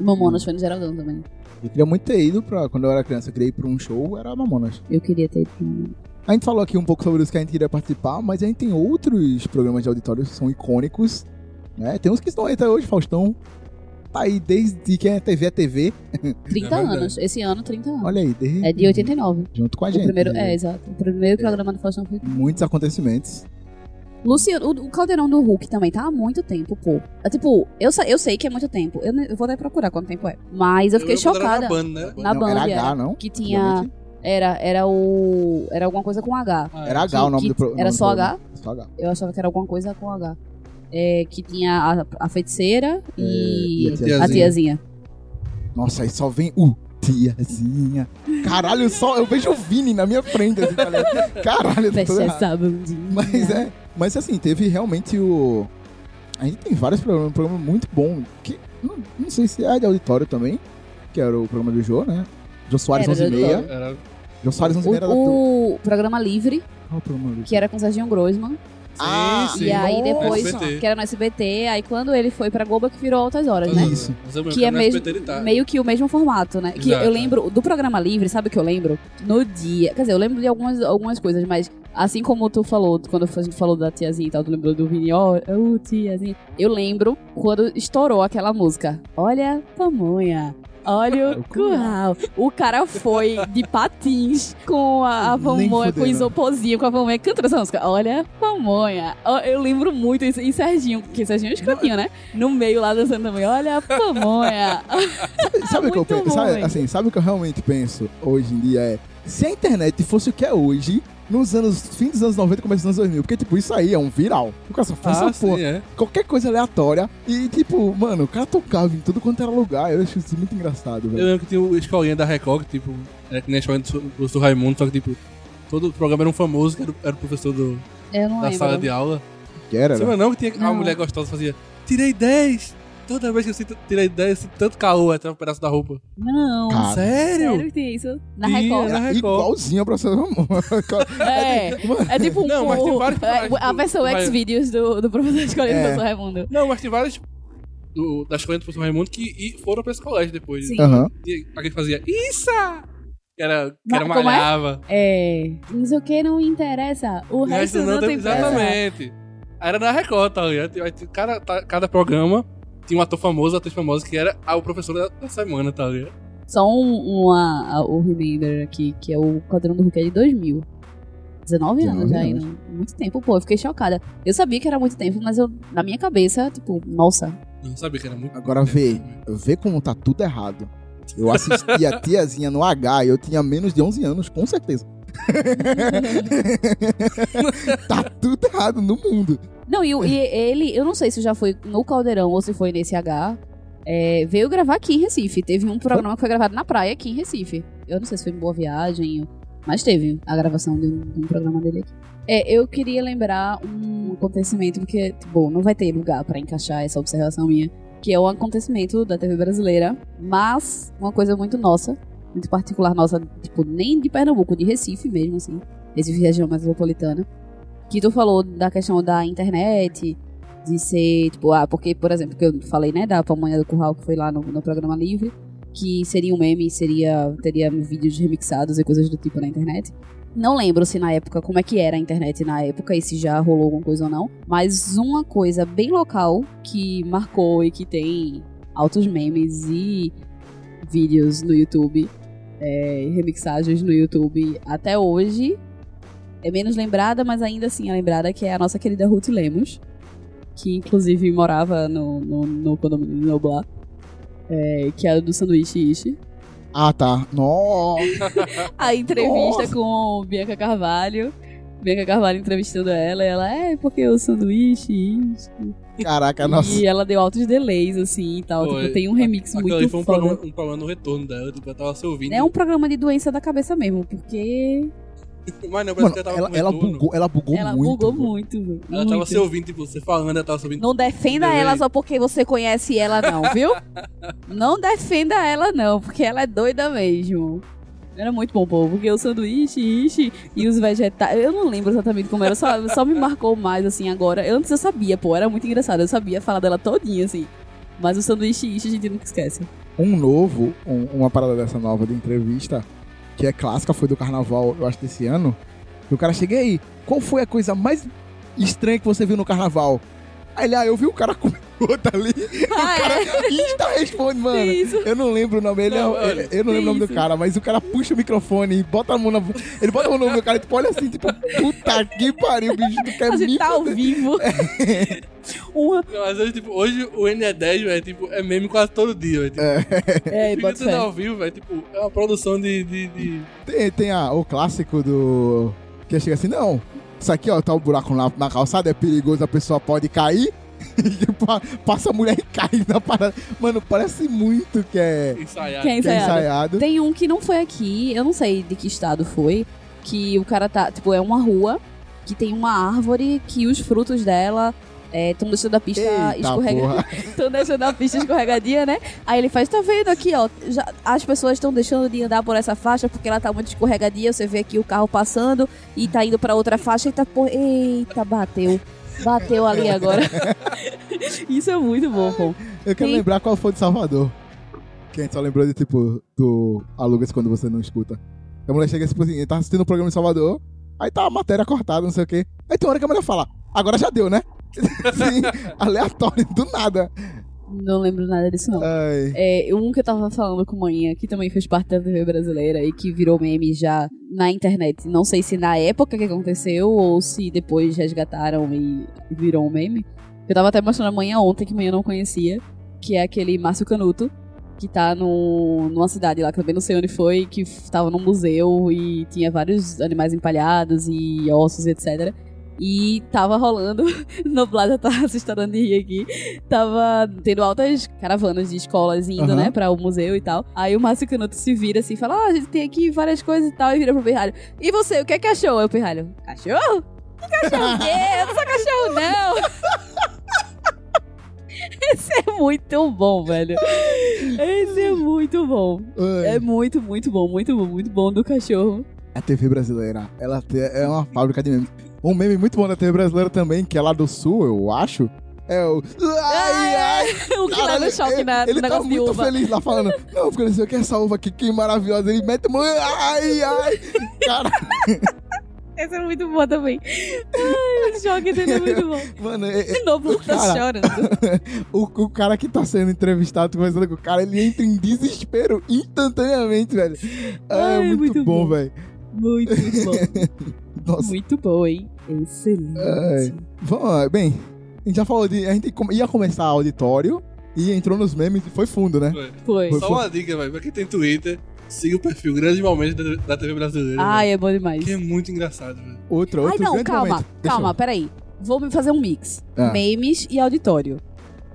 Mamonas foi no Geraldão também. Eu queria muito ter ido pra. Quando eu era criança, eu queria ir pra um show, era Mamonas. Eu queria ter ido pra um- A gente falou aqui um pouco sobre os que a gente queria participar, mas a gente tem outros programas de auditório que são icônicos, né? Tem uns que estão aí até hoje, Faustão. Tá aí desde que a TV é TV. 30 É anos. Esse ano, 30 anos. Olha aí, desde, É de 89. junto com a O gente. primeiro, é, exato. O primeiro programa do Faustão foi. Muitos acontecimentos. Luciano, o, o Caldeirão do Hulk também tá há muito tempo, pô. É, tipo, eu, eu sei que é muito tempo. Eu, eu vou até procurar quanto tempo é. Mas eu fiquei era chocada. Na Band, né? Na não, Band, era era. H, não? Que tinha. Era, era o. Era alguma coisa com H. Ah, Era é. H o nome que- do pro- era só H? programa. Só H. Eu achava que era alguma coisa com H. É, que tinha a, a feiticeira e, É, e a a tiazinha. tiazinha. Nossa, aí só vem o tiazinha. Caralho, só eu vejo o Vini na minha frente. Assim, tá ligado? Caralho, eu tô Fecha essa bundinha. Mas é. Mas assim, teve realmente o. A gente tem vários programas, um programa muito bom. Que não, não sei se é de auditório também. Que era o programa do Jô, né? Jô Soares Era de 11 e meia. Era Jô Soares 11 e meia era da. O, o programa Livre, Qual o programa do que era com Serginho Groisman. Ah, sim. E aí depois, SBT. que era no SBT, aí quando ele foi pra Globo que virou Altas Horas, né? Isso. Lembro Que é mesmo, tá. meio que o mesmo formato, né? Que Exato. eu lembro do programa livre, sabe o que eu lembro? No dia. Quer dizer, eu lembro de algumas, algumas coisas, mas assim como tu falou, quando a gente falou da tiazinha e tal, tu lembrou do Vini, ó, oh, tiazinha. Eu lembro quando estourou aquela música. Olha, pamonha. Olha o curral. O cara foi de patins com a, a pamonha, com o fudendo. isoporzinho, com a pamonha, cantando essa música. Olha, pamonha. Ó, Eu lembro muito isso. E Serginho, porque Serginho é escrotinho, né? No meio lá dançando também. Olha a pamonha. Sabe o que eu penso? Sabe, assim, sabe o que eu realmente penso hoje em dia é se a internet fosse o que é hoje, nos anos fim dos anos 90 começo dos anos 2000, porque tipo, isso aí é um viral. O cara só faz Ah, essa porra. é. Qualquer coisa aleatória e tipo, mano, o cara tocava em tudo quanto era lugar. Eu acho isso muito engraçado, Eu velho. lembro que tinha o escolinha da Record, que, tipo, era que nem a escolinha do, do, do Raimundo, só que, tipo, todo o programa era um famoso, que era, o- era o professor do, Eu não da lembro. sala de aula. Que era, Você né? lembra não que tinha Não. mulher gostosa que fazia Tirei 10! Toda vez que eu sinto, tirei 10, eu sinto tanto calor até um pedaço da roupa. Não. Cara, Sério? Sério que tem isso? Na Record. na Record. Igualzinho a professora Ramon. É, é tipo um Não, mas tem vários é, a do- versão vai- X-Videos do, do professor escolhendo É. é. professor Raimundo. Não, mas tem vários do, da escolinha do professor Raimundo que e foram pra esse colégio depois. Sim. Aham. Tinha alguém fazia Isso! Que era, que era é? malhava. É. Mas o que não interessa, o O resto não, tem peça. Exatamente. Era na Record, tá ligado? Cada, tá- cada programa tinha um ator famoso, atriz famosa, que era o professor da, da semana, tá ligado? Só um, uma, o Remember aqui, que é o Quadrão do Hulk é de 2000. 19 anos 19 já ainda. Muito tempo, pô. Eu fiquei chocada. Eu sabia que era muito tempo, mas eu, na minha cabeça, tipo, nossa. Não sabia que era muito. Agora vê, vê como tá tudo errado. Eu assisti a tiazinha no H e eu tinha menos de 11 anos, com certeza. tá tudo errado no mundo. Não, e, e ele, eu não sei se já foi no Caldeirão ou se foi nesse H. é, veio gravar aqui em Recife. Teve um programa que foi gravado na praia aqui em Recife. Eu não sei se foi em Boa Viagem, mas teve a gravação de um, de um programa dele aqui. É, eu queria lembrar um acontecimento, porque, bom, não vai ter lugar pra encaixar essa observação minha, que é um acontecimento da TV brasileira, mas uma coisa muito nossa, muito particular nossa, tipo, nem de Pernambuco, de Recife mesmo, assim, Recife região metropolitana, que tu falou da questão da internet, de ser, tipo, ah, porque, por exemplo, que eu falei, né, da pamonha do curral que foi lá no, no programa livre, que seria um meme, seria, teria vídeos remixados e coisas do tipo na internet. Não lembro se na época, como é que era a internet na época e se já rolou alguma coisa ou não, mas uma coisa bem local que marcou e que tem altos memes e vídeos no YouTube, é, remixagens no YouTube até hoje, é menos lembrada, mas ainda assim é lembrada, que é a nossa querida Ruth Lemos, que inclusive morava no, no, no condomínio de Noblar, é, que era do sanduíche Ishi. Ah, tá. Nossa. A entrevista Nossa. com Bianca Carvalho. Bianca Carvalho entrevistando ela, e ela, é, porque o sanduíche, isso. Caraca, nossa. E ela deu altos delays, assim, e tal. Foi. Tipo, tem um remix ali muito foi um foda. problema, um problema no retorno dela, tipo, eu tava se ouvindo. É um programa de doença da cabeça mesmo, porque Mas não, parece Mano, que ela tava ela, com ela retorno. bugou, ela bugou ela muito. bugou muito, velho. Ela tava muito. se ouvindo, tipo, você falando, ela tava se ouvindo. Não defenda Delay. ela só porque você conhece ela, não, viu? não defenda ela, não, porque ela é doida mesmo. Era muito bom, pô, porque o sanduíche, ishi, e os vegetais. Eu não lembro exatamente como era, só, só me marcou mais, assim, agora. Antes eu sabia, pô, era muito engraçado. Eu sabia falar dela todinha, assim. Mas o sanduíche ishi a gente nunca esquece. Um novo, um- uma parada dessa nova de entrevista, que é clássica, foi do carnaval, eu acho, desse ano. E o cara chega aí, qual foi a coisa mais estranha que você viu no carnaval? Aí ele, ah, eu vi o cara outra ali. Ah, é? Insta responde, mano. Que isso? Eu não lembro o nome, ele Não, é, olha, ele- eu não lembro o nome do cara, mas o cara puxa o microfone e bota a mão na. Ele bota a mão no meu cara e tipo, olha assim, tipo, puta que pariu, bicho, tu quer A me gente tá ao fuder. vivo. Uma. Não, mas hoje, tipo, hoje o N10, velho, tipo, é meme quase todo dia, velho. Tipo, É, Fica bota tudo fé. ao vivo, velho, tipo, é uma produção de... de, de... Tem, tem a- o clássico do. Que chega assim, não. Isso aqui, ó, tá um buraco na, na calçada, é perigoso, a pessoa pode cair. Pa- passa a mulher e cai na parada. Mano, parece muito que é, ensaiar. Quem que é ensaiado? ensaiado. Tem um que não foi aqui, eu não sei de que estado foi, que o cara tá, tipo, é uma rua que tem uma árvore que os frutos dela estão deixando a pista escorregadia. Estão deixando a pista escorregadia, né? Aí ele faz, tá vendo aqui, ó, já, as pessoas estão deixando de andar por essa faixa porque ela tá muito escorregadia, você vê aqui o carro passando e tá indo pra outra faixa e tá, pô, eita, bateu. Bateu ali agora. Isso é muito bom, pô. Eu quero Tem- lembrar qual foi de Salvador. Que a gente só lembrou de tipo, do Alugas quando você não escuta. A mulher chega tipo assim, ele tá assistindo o programa em Salvador, aí tá a matéria cortada, não sei o quê. Aí tem hora que a mulher fala, agora já deu, né? assim, aleatório, do nada. Não lembro nada disso, não. Ai. É, um que eu tava falando com manhã, que também fez parte da TV brasileira e que virou meme já na internet. Não sei se na época que aconteceu ou se depois resgataram e virou um meme. Eu tava até mostrando amanhã ontem, que manhã eu não conhecia, que é aquele Márcio Canuto, que tá no, numa cidade lá, que eu também não sei onde foi, que tava num museu e tinha vários animais empalhados e ossos, etc. E tava rolando, no Plaza tá se estourando de rir aqui, tava tendo altas caravanas de escolas indo, Aham. né, pra o museu e tal. Aí o Márcio Canuto se vira assim, fala, ah, a gente tem aqui várias coisas e tal, e vira pro Pirralho. E você, o que é que achou? Aí o Pirralho, cachorro? Que cachorro o quê? Eu não sou cachorro, não! Esse é muito bom, velho. Esse é muito bom. Ai. É muito, muito bom, muito bom, muito bom do cachorro. A TV brasileira, ela é uma fábrica de memes. Um meme muito bom da TV brasileira também, que é lá do sul, eu acho, é o... Ai, ai, o que leva Caralho, o choque ele, na, ele no tá muito uva. feliz lá falando, não, porque não sei o que, essa uva aqui, que maravilhosa. Ele mete ai, ai. Cara, Esse é muito bom também. Ai, o choque dele é muito bom. mano, é- é- De novo, tá Cara. chorando. o, o cara que tá sendo entrevistado, conversando com o cara, ele entra em desespero instantaneamente, velho. É Ai, muito, muito bom, bom. velho. Muito, muito bom. Nossa. Muito bom, hein? Excelente. Ai. Vamos, bem, a gente já falou de. A gente ia começar auditório e entrou nos memes e foi fundo, né? Foi. Foi. Só uma dica, velho, pra quem tem Twitter, siga o perfil Grandes Momentos da, TV brasileira. Ai, é bom demais. que é muito engraçado, velho. Outro, Ai, outro não, grande calma, momento. Calma, eu- peraí. Vou fazer um mix. Ah. Memes e auditório.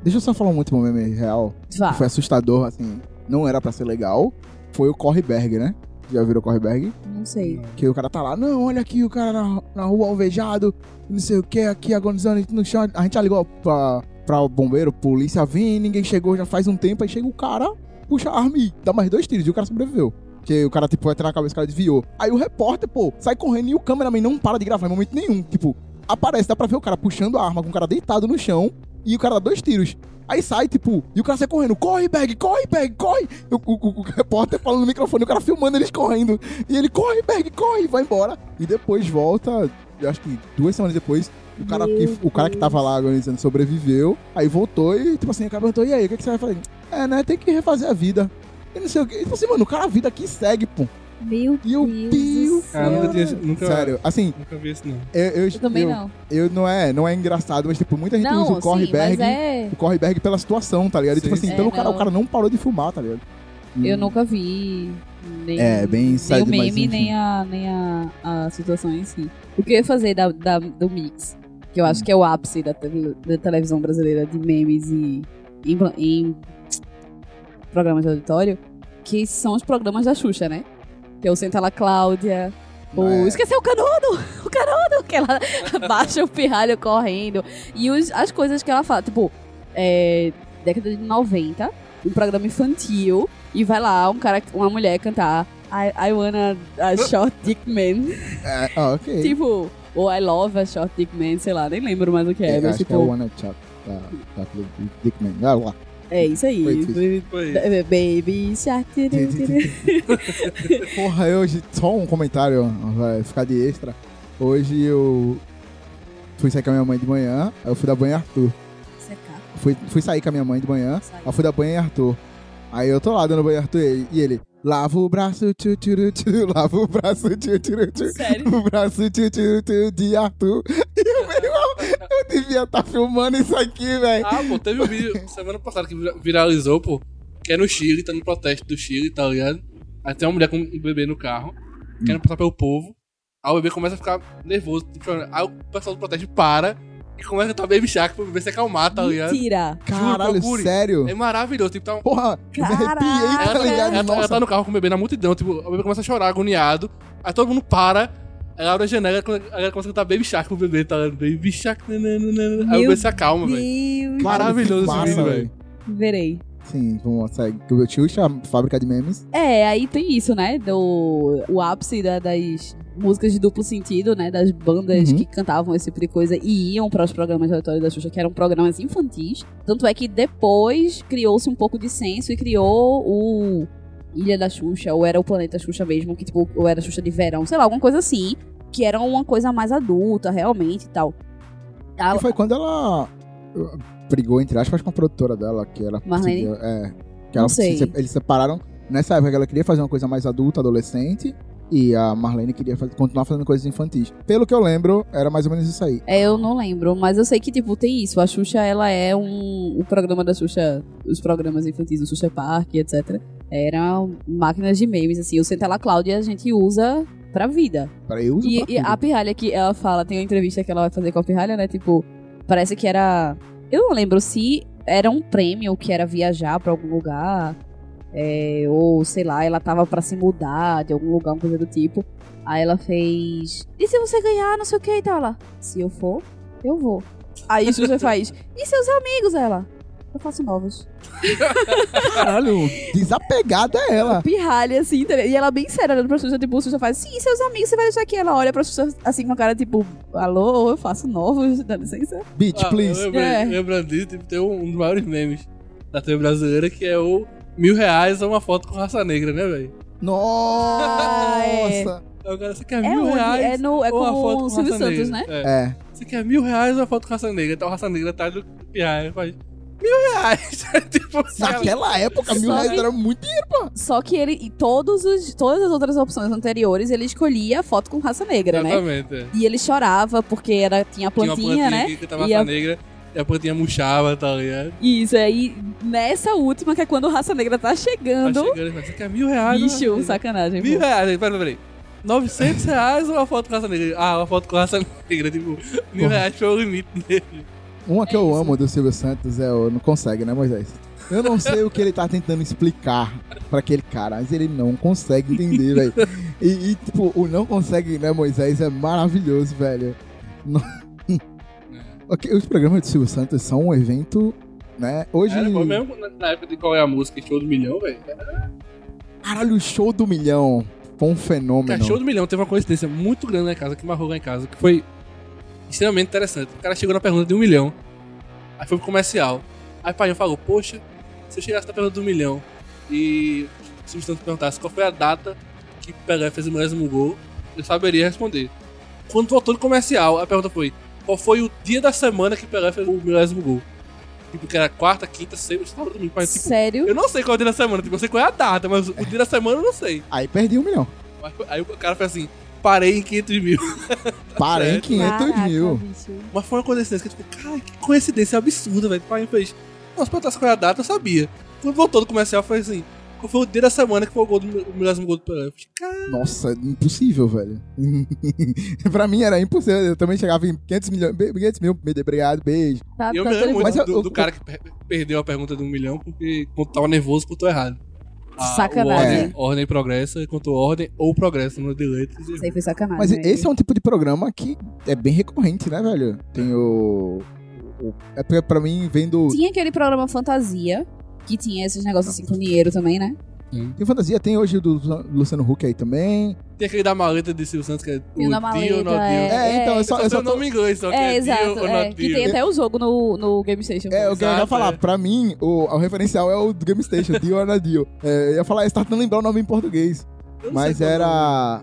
Deixa eu só falar um último meme real. Vá. que foi assustador, assim. Não era pra ser legal. Foi o Correberg, né? Já viram o Correberg? Não sei. Que o cara tá lá, não, olha aqui o cara na, na rua alvejado, não sei o que, aqui agonizando no chão. A gente já ligou pra, pra o bombeiro, polícia vir, ninguém chegou já faz um tempo, aí chega o cara, puxa a arma e dá mais dois tiros e o cara sobreviveu. Porque o cara, tipo, vai entrar na cabeça, o cara desviou. Aí o repórter, pô, sai correndo e o cameraman não para de gravar em momento nenhum. Tipo, aparece, dá pra ver o cara puxando a arma com o cara deitado no chão e o cara dá dois tiros. Aí sai, tipo, e o cara sai correndo, corre, Bag, corre, Bag, corre. O, o, o- repórter falando no microfone, o cara filmando eles correndo. E ele, corre, Berg, corre, vai embora. E depois volta, eu acho que duas semanas depois, o cara, que, o cara que tava lá agonizando sobreviveu. Aí voltou e, tipo assim, o cara perguntou, e aí, o que, que você vai fazer? É, né, tem que refazer a vida. E não sei o que. E tipo assim, mano, o cara, a vida aqui segue, pô. Meu Meu Deus. Deus. Ah, nunca tinha. Nunca, Sério, assim, Nunca vi isso, não. eu, eu, Eu também eu, não. eu não é, não é engraçado, mas tipo, muita gente usa Não, o Correberg. é... O Correberg pela situação, tá ligado? E, tipo Sim, assim, sim. pelo É, cara, o cara não parou de filmar, tá ligado? Eu nunca vi nem, É, bem nem o meme, mas nem, a, nem a, a situação em si. O que eu ia fazer da, da- do mix, que eu Hum. acho que é o ápice da, da televisão brasileira de memes e em, em programas de auditório, que são os programas da Xuxa, né? Que é o Senta lá Cláudia, o É. Esqueceu o canudo! O canudo! Que ela baixa o pirralho correndo. E os- as coisas que ela fala, tipo, é, década de 90, um programa infantil, e vai lá um cara, uma mulher cantar I, I wanna a short dick man. É, ah, ok. tipo, ou I love a short dick man, sei lá, nem lembro mais o que é, É, mas tipo, que o Wanna Chop. Tá, tá, Dickman. Ah, lá. É isso aí. Foi isso. Foi. Ba- Baby Shark. Porra, eu hoje, só um comentário, vai ficar de extra. Hoje eu fui sair com a minha mãe de manhã, aí eu fui dar banho em Arthur. Secar. Fui, fui sair com a minha mãe de manhã, Sai. aí eu fui dar banho em Arthur. Aí eu tô lá dando banho em Arthur e ele, lava o braço, tchu, tchu, tchu, lava o braço, tchu, tchu, tchu, Sério? o braço tchu, tchu, tchu, de Arthur. E eu, eu devia estar filmando isso aqui, velho. Ah, pô, teve um vídeo semana passada que vira- viralizou, pô. Que é no Chile, tá no protesto do Chile, tá ligado? Aí tem uma mulher com um bebê no carro, querendo passar pelo povo. Aí o bebê começa a ficar nervoso, tipo. Aí o pessoal do protesto para e começa a cantar Baby Shark pro bebê se acalmar, tá ligado? Mentira. Caralho, procure. sério? É maravilhoso, tipo, tá um... Porra, me arrepiei, tá. Ela, ligado? ela tá- ela tá no carro com o bebê na multidão, tipo, o bebê começa a chorar, agoniado. Aí todo mundo para. Ela abre a janela e ela começa a cantar Baby Shark pro bebê, tá? Baby Shark, nananana. Aí o Meu bebê se acalma, velho. Maravilhoso que esse vídeo, velho. Verei. Sim, vamos sair. O Xuxa, fábrica de memes. É, aí tem isso, né? Do o ápice da- das músicas de duplo sentido, né? Das bandas Uhum. que cantavam esse tipo de coisa e iam para os programas de auditório da Xuxa, que eram programas infantis. Tanto é que depois criou-se um pouco de senso e criou o Ilha da Xuxa, ou era o Planeta Xuxa mesmo, que tipo, ou era Xuxa de verão, sei lá, alguma coisa assim. Que era uma coisa mais adulta, realmente e tal. A- E foi quando ela uh, brigou, entre aspas, com a produtora dela, que era. Marlene? É. Que ela, se- eles separaram. Nessa época ela queria fazer uma coisa mais adulta, adolescente. E a Marlene queria faz- continuar fazendo coisas infantis. Pelo que eu lembro, era mais ou menos isso aí. É, eu não lembro, mas eu sei que, tipo, tem isso. A Xuxa, ela é um... O programa da Xuxa, os programas infantis do Xuxa Park, etc. Eram máquinas de memes, assim. O Senta lá, Cláudia, a gente usa pra vida. Para eu uso E, pra e a pirralha que ela fala, tem uma entrevista que ela vai fazer com a pirralha, né? Tipo, parece que era... Eu não lembro se era um prêmio que era viajar pra algum lugar. é, ou, sei lá, ela tava pra se mudar de algum lugar, uma coisa do tipo. Aí ela fez. E se você ganhar, não sei o que e tal? Ela, se eu for, eu vou. Aí isso você faz. E seus amigos, ela? Eu faço novos. Caralho, desapegada é ela. Pirralha, assim, entendeu? E ela bem séria, olhando pra Xuxa, tipo, o Xuxa faz, sim, seus amigos, você vai deixar aqui. Ela olha pra Xuxa, assim, com a cara, tipo, alô, eu faço novos, dá licença. Bitch, Ah, please. eu lembrei- É. Lembrando disso, tipo, tem um, um dos maiores memes da TV brasileira que é o mil reais ou uma foto com raça negra, né, velho? Ah, é. Nossa. Aí o cara, você quer É, mil onde? reais é, no, é ou uma com foto o com Silvio raça Santos, negra? né? É. É. Você quer mil reais ou uma foto com raça negra? Então a raça negra tá do reais. Faz mil reais. tipo, Naquela época, mil reais que- era muito dinheiro, pô. Só que ele, e todos os, todas as outras opções anteriores, ele escolhia a foto com raça negra, né? Exatamente. é. E ele chorava porque era, tinha Tinha a plantinha, uma plantinha né? que tava E raça a- negra e a plantinha murchava, tá ligado? Isso, aí nessa última, que é quando o Raça Negra tá Tá chegando. chegando, ele fala, você quer mil reais? Bicho, raça negra? sacanagem. Mil pô. reais, peraí, peraí. 900 reais ou uma foto com raça negra? Ah, uma foto com raça negra, tipo, mil reais foi o limite dele. Uma que É eu isso. amo do Silvio Santos é o Não Consegue, né, Moisés? Eu não sei o que ele tá tentando explicar pra aquele cara, mas ele não consegue entender, velho. E, e, tipo, o Não Consegue, né, Moisés, é maravilhoso, velho. Não- Ok, Os programas do Silvio Santos são um evento, né? Hoje. Era, mesmo na- na época de qual é a música, show do milhão, velho. Caralho, o show do milhão foi um fenômeno. Cara, show do milhão teve uma coincidência muito grande na casa, que marrou lá em casa, que foi extremamente interessante. O cara chegou na pergunta de um milhão, aí foi pro comercial. Aí o pai falou, poxa, se eu chegasse na pergunta do milhão e o Silvio Santos perguntasse qual foi a data que Pelé fez o milésimo gol, eu saberia responder. Quando voltou do comercial, a pergunta foi, qual foi o dia da semana que Pelé fez o milésimo gol? Tipo, que era quarta, quinta, sexta, sábado, domingo. Mas, tipo, Sério? eu não sei qual é o dia da semana, tipo, eu sei qual é a data, mas o dia da semana eu não sei. Aí perdi um milhão. Aí o cara fez assim, parei em 500 mil. Parei em certo. 500 Caraca, mil. bicho. Mas foi uma coincidência que, tipo, cara, que coincidência absurda, velho. O pai fez, nossa, perguntasse qual é a data, eu sabia. Quando voltou do comercial, foi assim, foi o dia da semana que foi o, gol do, o milésimo gol do Pelé. Eu falei, Cara, Nossa, impossível, velho. pra mim era impossível. Eu também chegava em 500 milhões. 500 mil, obrigado, beijo. Tá, eu tá me lembro muito eu- do, do eu- cara que per- perdeu a pergunta de um milhão porque tava nervoso contou errado. Sacanagem. o Ordem, ordem e progresso, contou ordem ou progresso no de letras. Isso aí foi sacanagem. Mas velho. esse é um tipo de programa que é bem recorrente, né, velho? Tem o. o- é porque pra mim, vendo. Tinha aquele programa Fantasia, que tinha esses negócios assim com dinheiro também, né? Tem fantasia, tem hoje o do Luciano Huck aí também. Tem aquele da maleta de Silvio Santos que é o da o maleta, not é. É, então, Eu só, sei só o nome em inglês, só que É, é, exato. Ou é, que tem até o jogo no, no Game Station. É, o que eu ia falar, é. pra mim, o, o referencial é o do Game Station, Dio or not Dio. É, eu ia falar, você tá tentando lembrar o nome em português. Mas é era.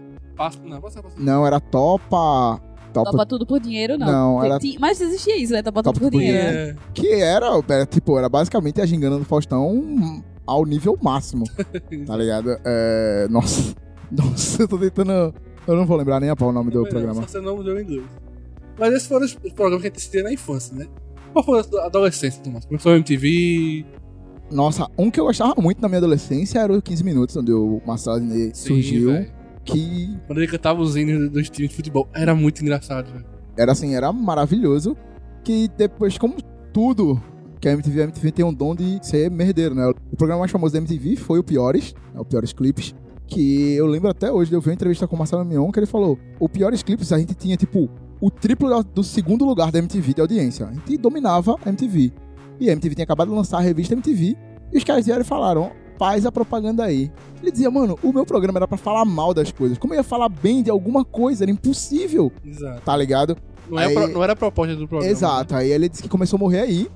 não, passa, passa. Não, era Topa. Topa. Topa tudo por dinheiro, não. Não, era- Mas existia isso, né? Topa tudo Topa por por dinheiro. né? É, Que era, era, tipo, era basicamente a gingana do Faustão ao nível máximo, tá ligado? É, nossa, nossa, eu tô tentando... Eu não vou lembrar nem a pau o nome do não, programa. Você não mudou em inglês. Mas esses foram os programas que a gente assistia na infância, né? Qual foi a adolescência, Tomás? Começou a MTV? Nossa, um que eu gostava muito na minha adolescência era o 15 Minutos, onde o Marcelo Sim, surgiu, que Quando ele cantava os hinos dos times de futebol. Era muito engraçado, velho. era assim, era maravilhoso, que depois, como tudo que a MTV, a MTV tem um dom de ser merdeiro, né? O programa mais famoso da MTV foi o Piores, né? o Piores Clips, que eu lembro até hoje, eu vi uma entrevista com o Marcelo Mion, que ele falou, o Piores Clips a gente tinha, tipo, o triplo do segundo lugar da MTV de audiência. A gente dominava a MTV. E a MTV tinha acabado de lançar a revista MTV, e os caras vieram e falaram, faz a propaganda aí. Ele dizia, mano, o meu programa era pra falar mal das coisas. Como eu ia falar bem de alguma coisa? Era impossível, Exato. tá ligado? Não, é Aí- pro- não era a proposta do programa. Exato, aí ele disse que começou a morrer aí.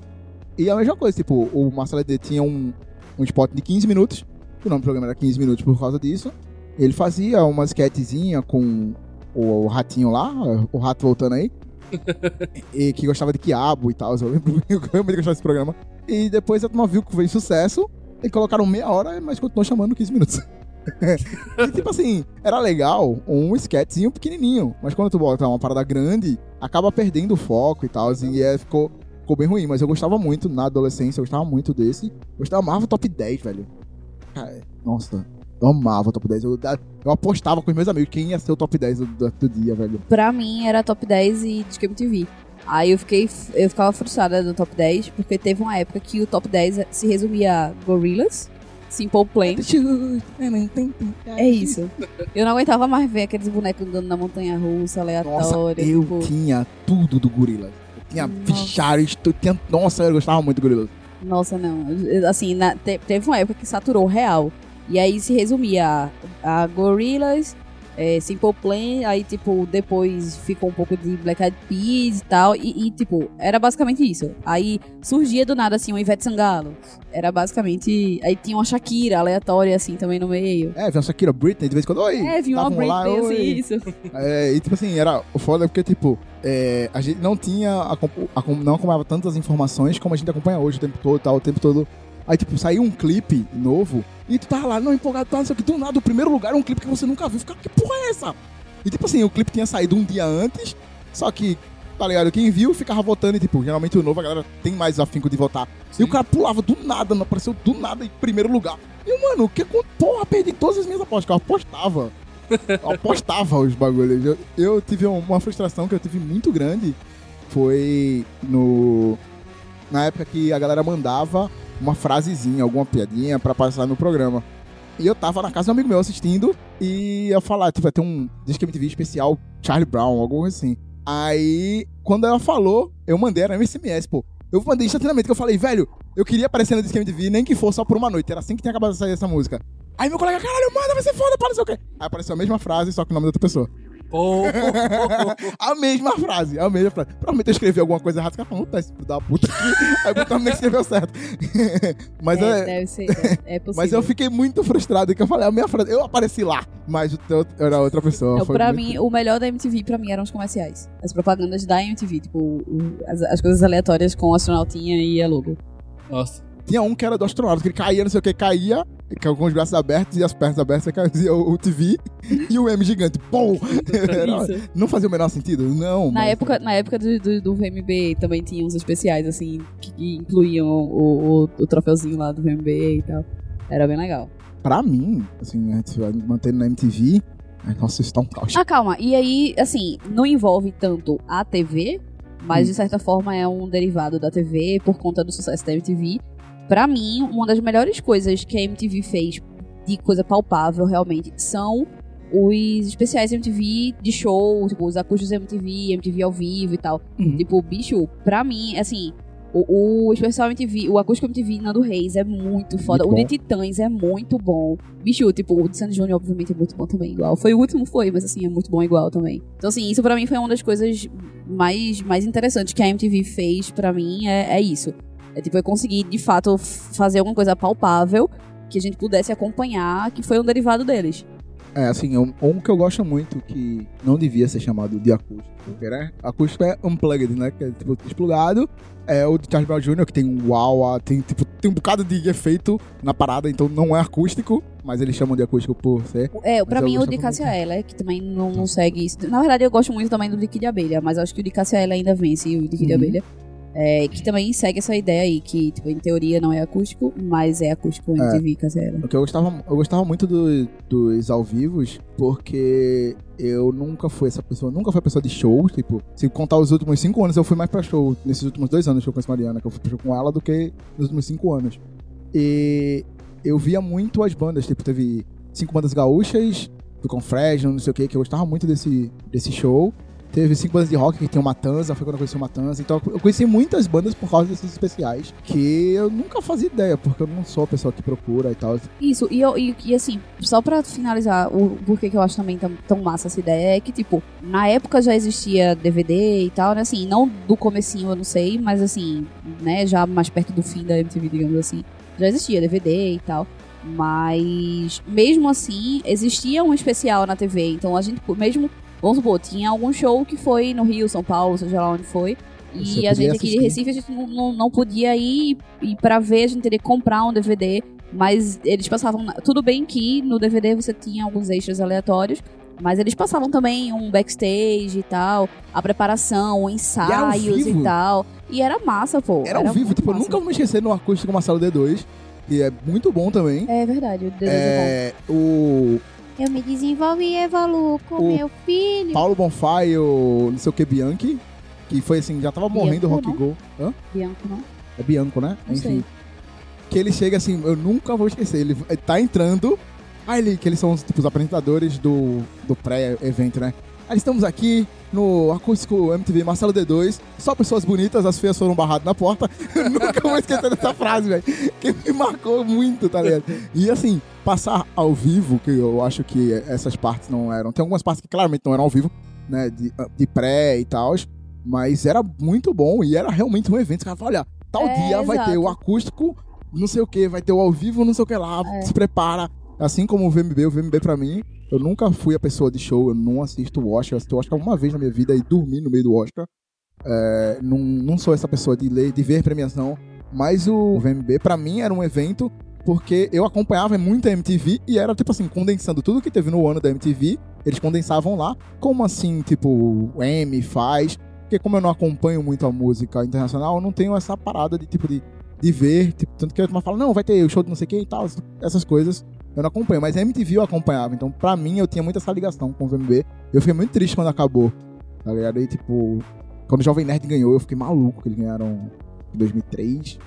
E a mesma coisa, tipo, o Marcelo D tinha um, um spot de 15 minutos. O nome do programa era 15 minutos por causa disso. Ele fazia uma sketchzinha com o, o ratinho lá, o rato voltando aí. e que gostava de quiabo e tal. Eu lembro eu realmente gostava desse programa. E depois a turma viu que fez sucesso. E colocaram meia hora, mas continuou chamando 15 minutos. e tipo assim, era legal um sketchzinho pequenininho. Mas quando tu bota uma parada grande, acaba perdendo o foco e tal. Assim, e é, ficou, ficou bem ruim. Mas eu gostava muito na adolescência, eu gostava muito desse. Eu amava o top 10, velho. Nossa, eu amava o top 10. Eu, eu apostava com os meus amigos quem ia ser o top 10 do, do, do dia, velho. Pra mim era top 10 e Disque MTV. Aí eu fiquei, eu ficava frustrada do top 10, porque teve uma época que o top 10 se resumia a Gorillaz, Simple Plan. É isso. Eu não aguentava mais ver aqueles bonecos andando na montanha russa, Nossa, aleatória. eu tipo, tinha tudo do Gorillaz. Tinha fichários, tu tinha... Nossa, eu gostava muito do Gorillaz. Nossa, não. Assim, na- te- teve uma época que saturou real. E aí se resumia a, a é, Simple Plan, aí, tipo, depois ficou um pouco de Black Eyed Peas e tal. E, e, tipo, era basicamente isso. Aí surgia do nada, assim, um Ivete Sangalo. Era basicamente... Aí tinha uma Shakira aleatória, assim, também no meio. É, vinha uma Shakira Britney de vez em quando. Oi! É, vinha uma Davam lá, Britney, assim, isso. É, e tipo assim, era o foda porque, tipo, é, a gente não tinha, acompa- acom- não acompanhava tantas informações como a gente acompanha hoje o tempo todo, tal, o tempo todo. Aí, tipo, saiu um clipe novo e tu tava lá, não, empolgado, tá, não sei o que, do nada, o primeiro lugar é um clipe que você nunca viu. Fica, que porra é essa? E, tipo assim, o clipe tinha saído um dia antes, só que, tá ligado, quem viu ficava votando e, tipo, geralmente o novo a galera tem mais afinco de votar. E o cara pulava do nada, não apareceu do nada em primeiro lugar. E, mano, o que Porra, perdi todas as minhas apostas, que eu apostava. Eu apostava os bagulhos. Eu, eu tive um- uma frustração que eu tive muito grande. Foi no. Na época que a galera mandava uma frasezinha, alguma piadinha pra passar no programa. E eu tava na casa de um amigo meu assistindo e eu falar, tipo, vai ter um Disque MTV especial Charlie Brown, algo assim. Aí, quando ela falou, eu mandei, era um SMS, pô. Eu mandei instantaneamente, que eu falei, velho, eu queria aparecer no Disque MTV, nem que fosse só por uma noite. Era assim que tinha acabado de sair essa música. Aí meu colega, caralho, manda, vai ser foda, para não sei o quê. Aí apareceu a mesma frase, só que o nome da outra pessoa. Pô, A mesma frase, a mesma frase. Provavelmente eu escrevi alguma coisa errada, os caras falaram, tá, esse filho da puta. Aí o cara nem escreveu certo. mas, é, é, deve ser, é, possível. mas eu fiquei muito frustrado, que eu falei, a minha frase, eu apareci lá, mas o teu era outra pessoa. Não, Foi pra muito- mim, o melhor da MTV pra mim eram os comerciais. As propagandas da MTV, tipo, o- as, as coisas aleatórias com o astronautinha e a logo. nossa. Tinha um que era do astronauta, que ele caía, não sei o que, caía, caiu com os braços abertos e as pernas abertas, aí caía o, o TV e o M gigante. Pum! Não fazia o menor sentido? Não. Na mas- época, na época do, do, do VMB também tinha uns especiais, assim, que, incluíam o, o, o troféuzinho lá do VMB e tal. Era bem legal. pra mim, assim, a gente vai mantendo na MTV, nossa, isso tá um caos. Ah, calma. E aí, assim, não envolve tanto a TV, mas Hum. de certa forma é um derivado da TV por conta do sucesso da MTV. Pra mim, uma das melhores coisas que a MTV fez de coisa palpável realmente são os especiais MTV de show, tipo, os acústicos MTV, MTV ao vivo e tal. Uhum. Tipo, bicho, pra mim, assim, o, o especial MTV, o acústico MTV Nando Reis é muito foda. Muito o de. Titãs é muito bom. Bicho, tipo, o de Sandy Júnior, obviamente, é muito bom também, igual. Foi o último, foi, mas assim, é muito bom igual também. Então, assim, isso pra mim foi uma das coisas mais, mais interessantes que a MTV fez pra mim, é, é isso. É tipo, eu consegui, de fato, fazer alguma coisa palpável que a gente pudesse acompanhar, que foi um derivado deles. É, assim, um, um que eu gosto muito, que não devia ser chamado de acústico, porque, né? Acústico é unplugged, né? Que é, tipo, desplugado. É o de Charles Brown Jr., que tem um wah tem, tipo, tem um bocado de efeito na parada, então não é acústico, mas eles chamam de acústico por ser. É, pra mim o de muito. Eller, que também não, não segue isso. Na verdade, eu gosto muito também do de Kid Abelha, mas acho que o de Cássia Eller ainda vence o de Kid Uhum. Abelha. É, que também segue essa ideia aí, que, tipo, em teoria não é acústico, mas é acústico em É. Cássia Eller. O que eu gostava, eu gostava muito do- dos ao vivos, porque eu nunca fui essa pessoa, nunca fui a pessoa de show, tipo, se contar os últimos cinco anos, eu fui mais pra show, nesses últimos dois anos que eu conheço Mariana, que eu fui pra show com ela, do que nos últimos cinco anos. E eu via muito as bandas, tipo, teve cinco bandas gaúchas, do Confression, não sei o que, que eu gostava muito desse, desse show. Teve cinco bandas de rock que tem o Matanza, foi quando eu conheci o Matanza. Então eu conheci muitas bandas por causa desses especiais, que eu nunca fazia ideia, porque eu não sou a pessoa que procura e tal. Isso, e, eu, e, e assim, só pra finalizar, o porquê que eu acho também tão, tão massa essa ideia é que, tipo, na época já existia DVD e tal, né? Assim, não do comecinho, eu não sei, mas assim, né, já mais perto do fim da MTV, digamos assim, já existia DVD e tal. Mas, mesmo assim, existia um especial na TV. Então, a gente, mesmo, vamos supor, tinha algum show que foi no Rio, São Paulo, seja lá onde foi. Você E a gente aqui de. Recife, a gente não, não, podia ir. E pra ver, a gente teria que comprar um DVD. Mas eles passavam. Tudo bem que no DVD você tinha alguns extras aleatórios. Mas eles passavam também um backstage e tal, a preparação, ensaios e, vivo? tal. E era massa, pô. Era ao vivo, tipo, eu massa. nunca vou me esquecer no acústico Marcelo D2, que é muito bom também. É verdade, o Deus é É, o bom. Eu me desenvolvo e evoluo com O meu filho. Paulo Bonfá e o não sei o que Bianchi, que foi assim, já tava morrendo o Bianco, Rock Go. Hã? Bianco, não? É Bianco, né? Não Enfim. sei. Que ele chega assim, eu nunca vou esquecer, ele ele tá entrando, aí ele, que eles são tipo, os apresentadores do, do pré-evento, né? Aí estamos aqui no acústico MTV Marcelo D2, só pessoas bonitas, as feias foram barradas na porta. Eu nunca vou esquecer dessa frase, velho. Que me marcou muito, tá ligado? E assim, passar ao vivo, que eu acho que essas partes não eram. Tem algumas partes que claramente não eram ao vivo, né? De, de pré e tal. Mas era muito bom e era realmente um evento. Os caras falaram, olha, tal É, dia vai ter o exato. acústico, não sei o que, vai ter o ao vivo, não sei o que lá, É. se prepara. Assim como o VMB, o VMB pra mim, eu nunca fui a pessoa de show, eu não assisto o Oscar, eu assisto o Oscar uma vez na minha vida e dormi no meio do Oscar. É, não, não sou essa pessoa de ler, de ver premiação, mas o VMB pra mim era um evento porque eu acompanhava muito a MTV e era tipo assim, condensando tudo que teve no ano da MTV, eles condensavam lá, como assim, tipo, o M faz, porque como eu não acompanho muito a música internacional, eu não tenho essa parada de tipo de, de ver, tipo, tanto que a turma fala, não, vai ter o show de não sei quem e tal, essas coisas. Eu não acompanho, mas a MTV eu acompanhava. Então, pra mim, eu tinha muito essa ligação com o VMB. Eu fiquei muito triste quando acabou. Tá ligado? Aí, tipo, quando o Jovem Nerd ganhou, eu fiquei maluco que eles ganharam em 2003.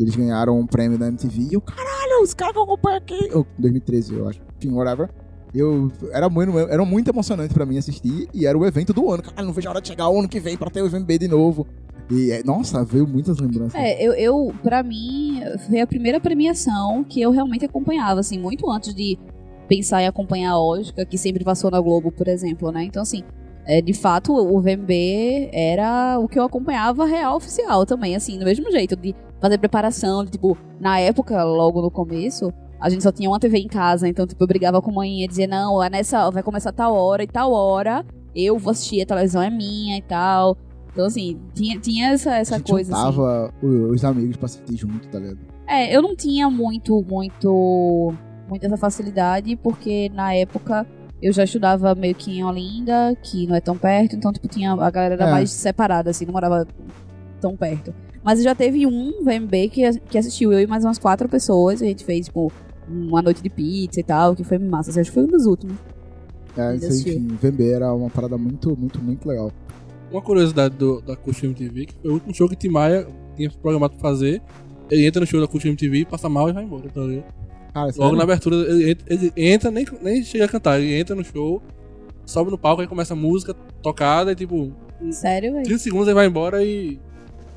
Eles ganharam um prêmio da MTV. E eu, caralho, os caras que eu acompanho aqui. Ou 2013, eu acho. Enfim, whatever. Eu, era, muito, era muito emocionante pra mim assistir. E era o evento do ano. Caralho, não vejo a hora de chegar o ano que vem pra ter o VMB de novo. E, é, nossa, veio muitas lembranças. É, eu, eu, pra mim, foi a primeira premiação que eu realmente acompanhava, assim, muito antes de pensar em acompanhar a Oscar, que sempre passou na Globo, por exemplo, né? Então, assim, é, de fato, o VMB era o que eu acompanhava real oficial também, assim, do mesmo jeito, de fazer preparação, de, tipo, na época, logo no começo, a gente só tinha uma TV em casa, então, tipo, eu brigava com a mãe e dizia, não, é nessa, vai começar tal hora e tal hora, eu vou assistir, a televisão é minha e tal. Então, assim, tinha, tinha essa, essa coisa, assim. juntava o- os amigos pra assistir junto, tá ligado? É, eu não tinha muito, muito, muito essa facilidade, porque na época eu já estudava meio que em Olinda, que não é tão perto, então, tipo, tinha a galera era É. mais separada, assim, não morava tão perto. Mas já teve um VMB que, que assistiu eu e mais umas quatro pessoas, e a gente fez, tipo, Uma Noite de Pizza e tal, que foi massa. Assim, acho que foi um dos últimos. É, isso, enfim, Vember era uma parada muito, muito, muito legal. Uma curiosidade do, da Acústica MTV, que foi o último show que Tim Maia tinha programado pra fazer. Ele entra no show da Acústica MTV, passa mal e vai embora, tá ligado? Cara, Logo sério? na abertura, ele, entra- ele entra, nem, nem chega a cantar, ele entra no show, sobe no palco, aí começa a música tocada e tipo, Sério, velho? 30 segundos ele vai embora e.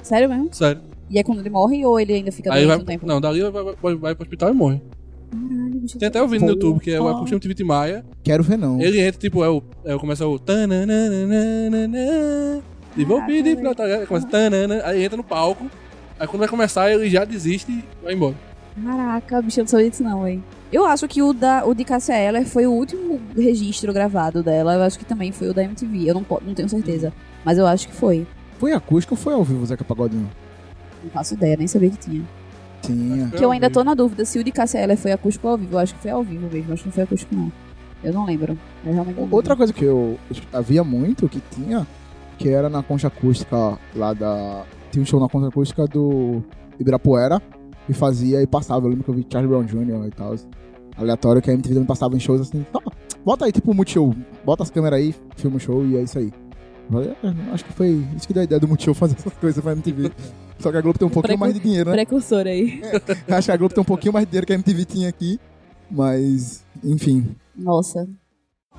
Sério mesmo? Sério. E é quando ele morre ou ele ainda fica Aí vai. um tempo? Não, dali vai, vai, vai, vai pro hospital e morre. Caralho, bicho, Tem até o vídeo no. YouTube, que é o Acústica MTV Tim Maia. Quero ver não. Ele entra, tipo, é o. É, o- começa o. ligado? Começa. Aí entra no palco. Aí quando vai começar, ele já desiste e vai embora. Caraca, bicho, eu não sabia disso não, velho. Eu acho que o, da, o de Cassia Eller foi o último registro gravado dela. Eu acho que também foi o da MTV. Eu não, não tenho certeza. Mas eu acho que foi. Foi acústico ou foi ao vivo, Zeca Pagodinho? Não faço ideia, nem sabia que tinha. Tinha. Que eu ainda tô na dúvida se o de Cassia Eller foi acústico ou ao vivo. Eu acho que foi ao vivo mesmo. Acho que não foi acústico, não. Eu não lembro. Eu realmente não Outra lembro. coisa que eu havia muito, que tinha, que era na concha acústica lá da... Tinha um show na concha acústica do Ibirapuera, e fazia e passava. Eu lembro que eu vi Charlie Brown Jr. e tal. Aleatório, que a MTV também passava em shows assim. Bota aí, tipo, Multishow. Bota as câmeras aí, filma o show e é isso aí. "É, Acho que foi isso que deu a ideia do Multishow fazer essas coisas pra MTV. Só que a Globo tem um pouquinho Precu- mais de dinheiro, né? Precursor aí. Acho que a Globo tem um pouquinho mais de dinheiro que a MTV tinha aqui. Mas, enfim. Nossa.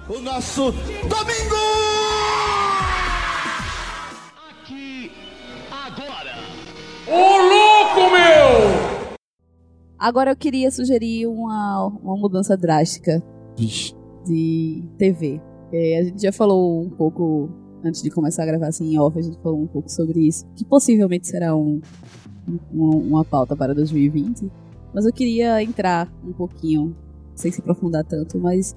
O nosso domingo! Aqui, agora. Agora eu queria sugerir uma, uma mudança drástica Vixe. de TV. É, a gente já falou um pouco, antes de começar a gravar assim em off, a gente falou um pouco sobre isso, que possivelmente será um, um- uma pauta para 2020. Mas eu queria entrar um pouquinho, sem se aprofundar tanto, mas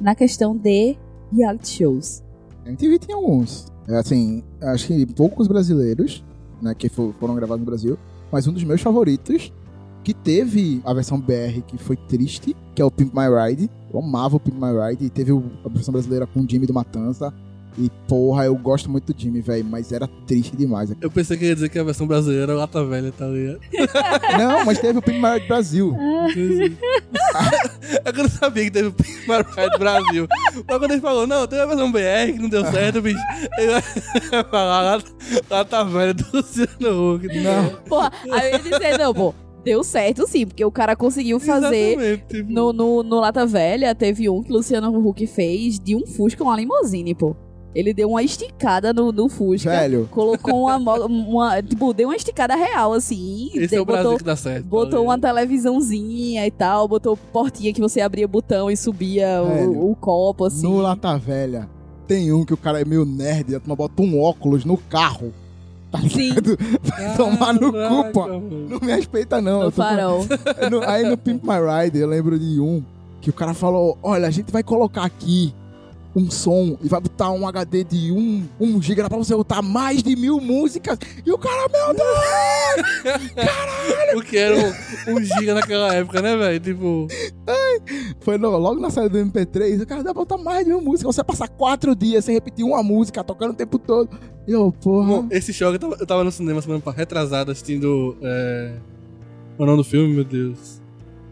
na questão de reality shows. A MTV tinha alguns. É, assim, acho que poucos brasileiros, né, que fo- foram gravados no Brasil, mas um dos meus favoritos, que teve a versão BR que foi triste, que é o Pimp My Ride. Eu amava o Pimp My Ride, e teve a versão brasileira com o Jimmy do Matanza. E porra, eu gosto muito do Jimmy, velho, mas era triste demais. Eu pensei que ia dizer que a versão brasileira era lata velha, tá ligado? Não, mas teve o Pimp My Ride Brasil. É que eu não sabia que teve o Primar Ride Brasil. Mas quando ele falou, não, tem a versão BR que não deu certo, bicho. Ele vai falar tá velha do Luciano Huck. Não. Porra, aí eu ia dizer, não, pô, deu certo sim, porque o cara conseguiu fazer. Exatamente, tipo, No, no, no Lata Velha, teve um que o Luciano Huck fez de um Fusca, uma limousine, pô. Ele deu uma esticada no, no Fusca. Velho. Colocou uma, uma. Tipo, deu uma esticada real, assim. Esse é o Brasil botou que dá certo. tá botou uma televisãozinha e tal, botou portinha que você abria botão e subia o, o copo, assim. No Lata Velha, tem um que o cara é meio nerd, e a turma bota um óculos no carro. Tá Sim? Vai tomar no cu, pô. Não me respeita, não. no farol. No- aí no Pimp My Ride, eu lembro de um que o cara falou: Olha, a gente vai colocar aqui um som e vai botar um HD de 1 um, um giga pra você botar mais de mil músicas. E o cara, meu Deus! O que era um, um giga naquela época, né, velho? Tipo, Foi no- logo na saída do MP3, o cara dá pra botar mais de mil músicas. Você passar quatro dias sem repetir uma música, tocando o tempo todo. E eu, porra. bom, esse choque, eu tava, eu tava no cinema semana retrasada assistindo. É... O nome do filme, meu Deus?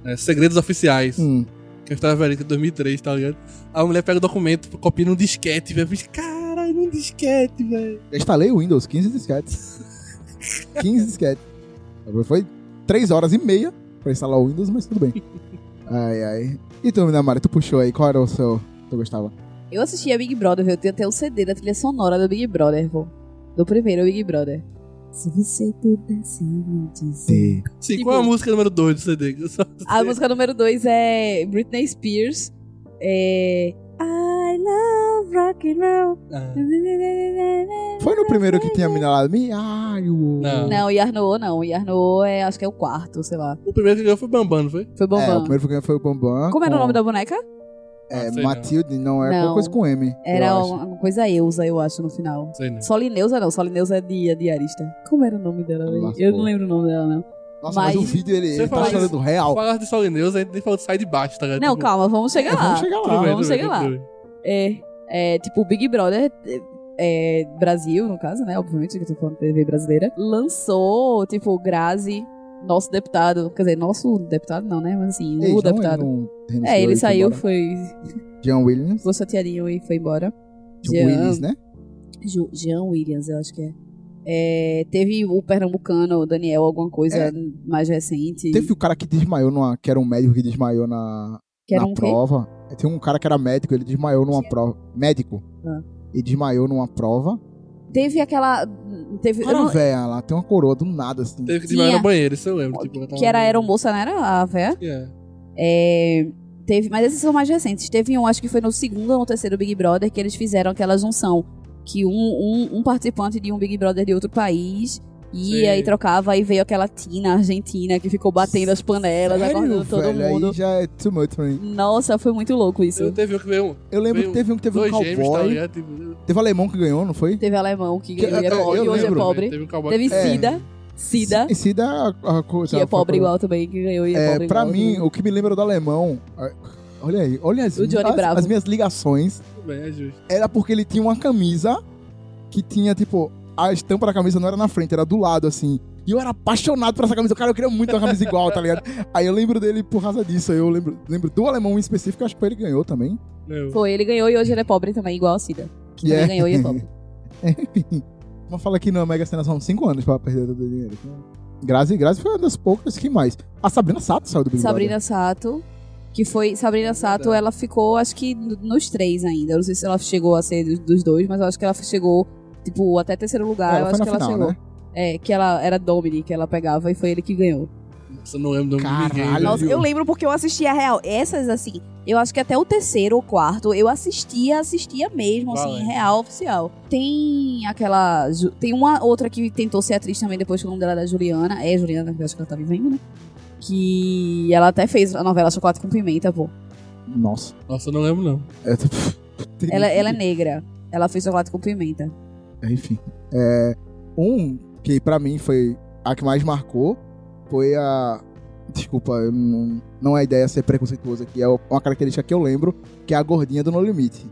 É, Segredos Oficiais. Hum. Que eu estava velho, que é 2003, tá ligado? A mulher pega o documento, copia num disquete, velho. Caralho, num disquete, velho. Eu instalei o Windows, 15 disquetes. 15 disquetes. Foi 3 horas e meia pra instalar o Windows, mas tudo bem. Ai, ai. E tu, Minamara, tu puxou aí, qual era o seu que tu gostava? Eu assisti a Big Brother, viu? Eu tenho até o CD da trilha sonora do Big Brother, pô. Do primeiro Big Brother. Se você pudesse me dizer. Sim, Tipo- qual é a música número 2 do CD? A música número 2 é Britney Spears. É. I love rock and roll. Ah, Foi no primeiro que tinha a mina lá, Miaio. Não. Não, Yarno não. Yarno é, acho que é o quarto, sei lá. o primeiro que ganhou foi Bambam, não foi? Foi É, o Bambam. primeiro que foi o Bambam. Como era o nome da boneca? É, Ah, sei Matilde, não, é Não. alguma coisa com M. Era uma coisa Eusa, eu acho, no final. Sei não. Solineusa não, Solineusa é de, é de Arista. Como era o nome dela. Eu não lembro o nome dela, não. Nossa, mas, mas- o vídeo ele, ele tá chorando real. Falar de Solineus, a gente nem falou de sai de baixo, tá ligado? Não, Tipo, calma, vamos chegar É, lá. vamos chegar lá. tudo vamos tudo bem, chegar lá. É, é, tipo, o Big Brother, é, é, Brasil, no caso, né? Obviamente, que eu tô falando TV brasileira, lançou, tipo, Grazi, nosso deputado, quer dizer, nosso deputado não, né? Mas assim, Ei, o deputado. não É, ele saiu, foi. Jean Williams. Ficou chateadinho e foi embora. Jean Williams, né? Jean Williams, eu acho que é. É, teve o pernambucano, o Daniel, alguma coisa É. mais recente. Teve o cara que desmaiou numa. que era um médico que desmaiou na, que era na um quê? prova. Tem um cara que era médico, ele desmaiou numa prova. Médico. Ah. E desmaiou numa prova. Teve aquela. Teve, Era não- velha lá, tem uma coroa do nada, assim. Teve que desmaiar no banheiro, isso eu lembro. Tipo, tava que era aeromoça, não era a véia? É. É, teve, mas esses são mais recentes. Teve um, acho que foi no segundo ou no terceiro Big Brother, que eles fizeram aquela junção. Que um, um, um participante de um Big Brother de outro país ia Sim. e trocava, e veio aquela Tina argentina que ficou batendo as panelas, Sério, acordando todo velho? mundo. Aí já é too much pra mim. Nossa, foi muito louco isso. Eu teve um que veio um. Eu lembro veio que teve um que teve um gêmeos, tá cowboy. ligado? Tipo, teve alemão que ganhou, não foi? Teve alemão que Que- ganhou e era eu- pobre, e hoje é pobre. Teve um cowboy. Teve É. Cida, Cida, E dá a, a coisa. que é pobre a- igual também, que ganhou e é, É, pobre pra igual. mim, o que me lembra do alemão. Olha aí, olha as, as, Bravo. as minhas ligações. Bem, é justo. Era porque ele tinha uma camisa que tinha, tipo, a estampa da camisa não era na frente, era do lado, assim. E eu era apaixonado por essa camisa. Cara, eu queria muito uma camisa igual, tá ligado? Aí eu lembro dele por causa disso. Eu lembro, lembro do alemão em específico, acho que foi ele que ganhou também. Eu- Foi, ele ganhou e hoje ele é pobre também, igual a Cida. Que E também é. ganhou e é pobre. Enfim. Uma fala que na Mega Sena são 5 anos pra perder todo o dinheiro. Grazi, Grazi foi uma das poucas que mais. A Sabrina Sato saiu do Big Sabrina Sato, que foi. Sabrina Sato, ela ficou, acho que nos três ainda. Eu não sei se ela chegou a ser dos- dois, mas eu acho que ela chegou, tipo, até terceiro lugar. Brother. eu Ela acho que ela final, chegou. né? É, que ela era Dominic, que ela pegava e foi ele que ganhou. Nossa, eu não lembro do nome de ninguém. Caralho. Nossa, eu lembro porque eu assistia a real. Essas, assim, eu acho que até o terceiro ou quarto eu assistia, assistia mesmo, assim, Valendo. real, oficial. Tem aquela. Tem uma outra que tentou ser atriz também depois que o nome dela era Juliana. É Juliana, que eu acho que ela tá vivendo, né? Que ela até fez a novela Chocolate com Pimenta, pô. Nossa. Nossa, eu não lembro, não. É, Ela, ela é negra. Ela fez Chocolate com Pimenta. Enfim. É, um que pra mim foi a que mais marcou foi a. Desculpa, não, não é ideia ser preconceituoso aqui. É uma característica que eu lembro, que é a gordinha do No Limite.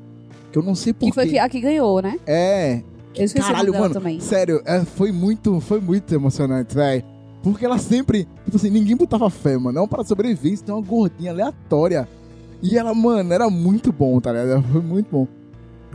Que eu não sei Que porquê. foi que- a que ganhou, né? É. Eu esqueci Caralho, mano. também. Sério, é, foi muito, foi muito emocionante, velho. Porque ela sempre, tipo assim, ninguém botava fé, mano. Não para sobrevivência, tem uma gordinha aleatória. E ela, mano, era muito bom, tá ligado? Foi muito bom.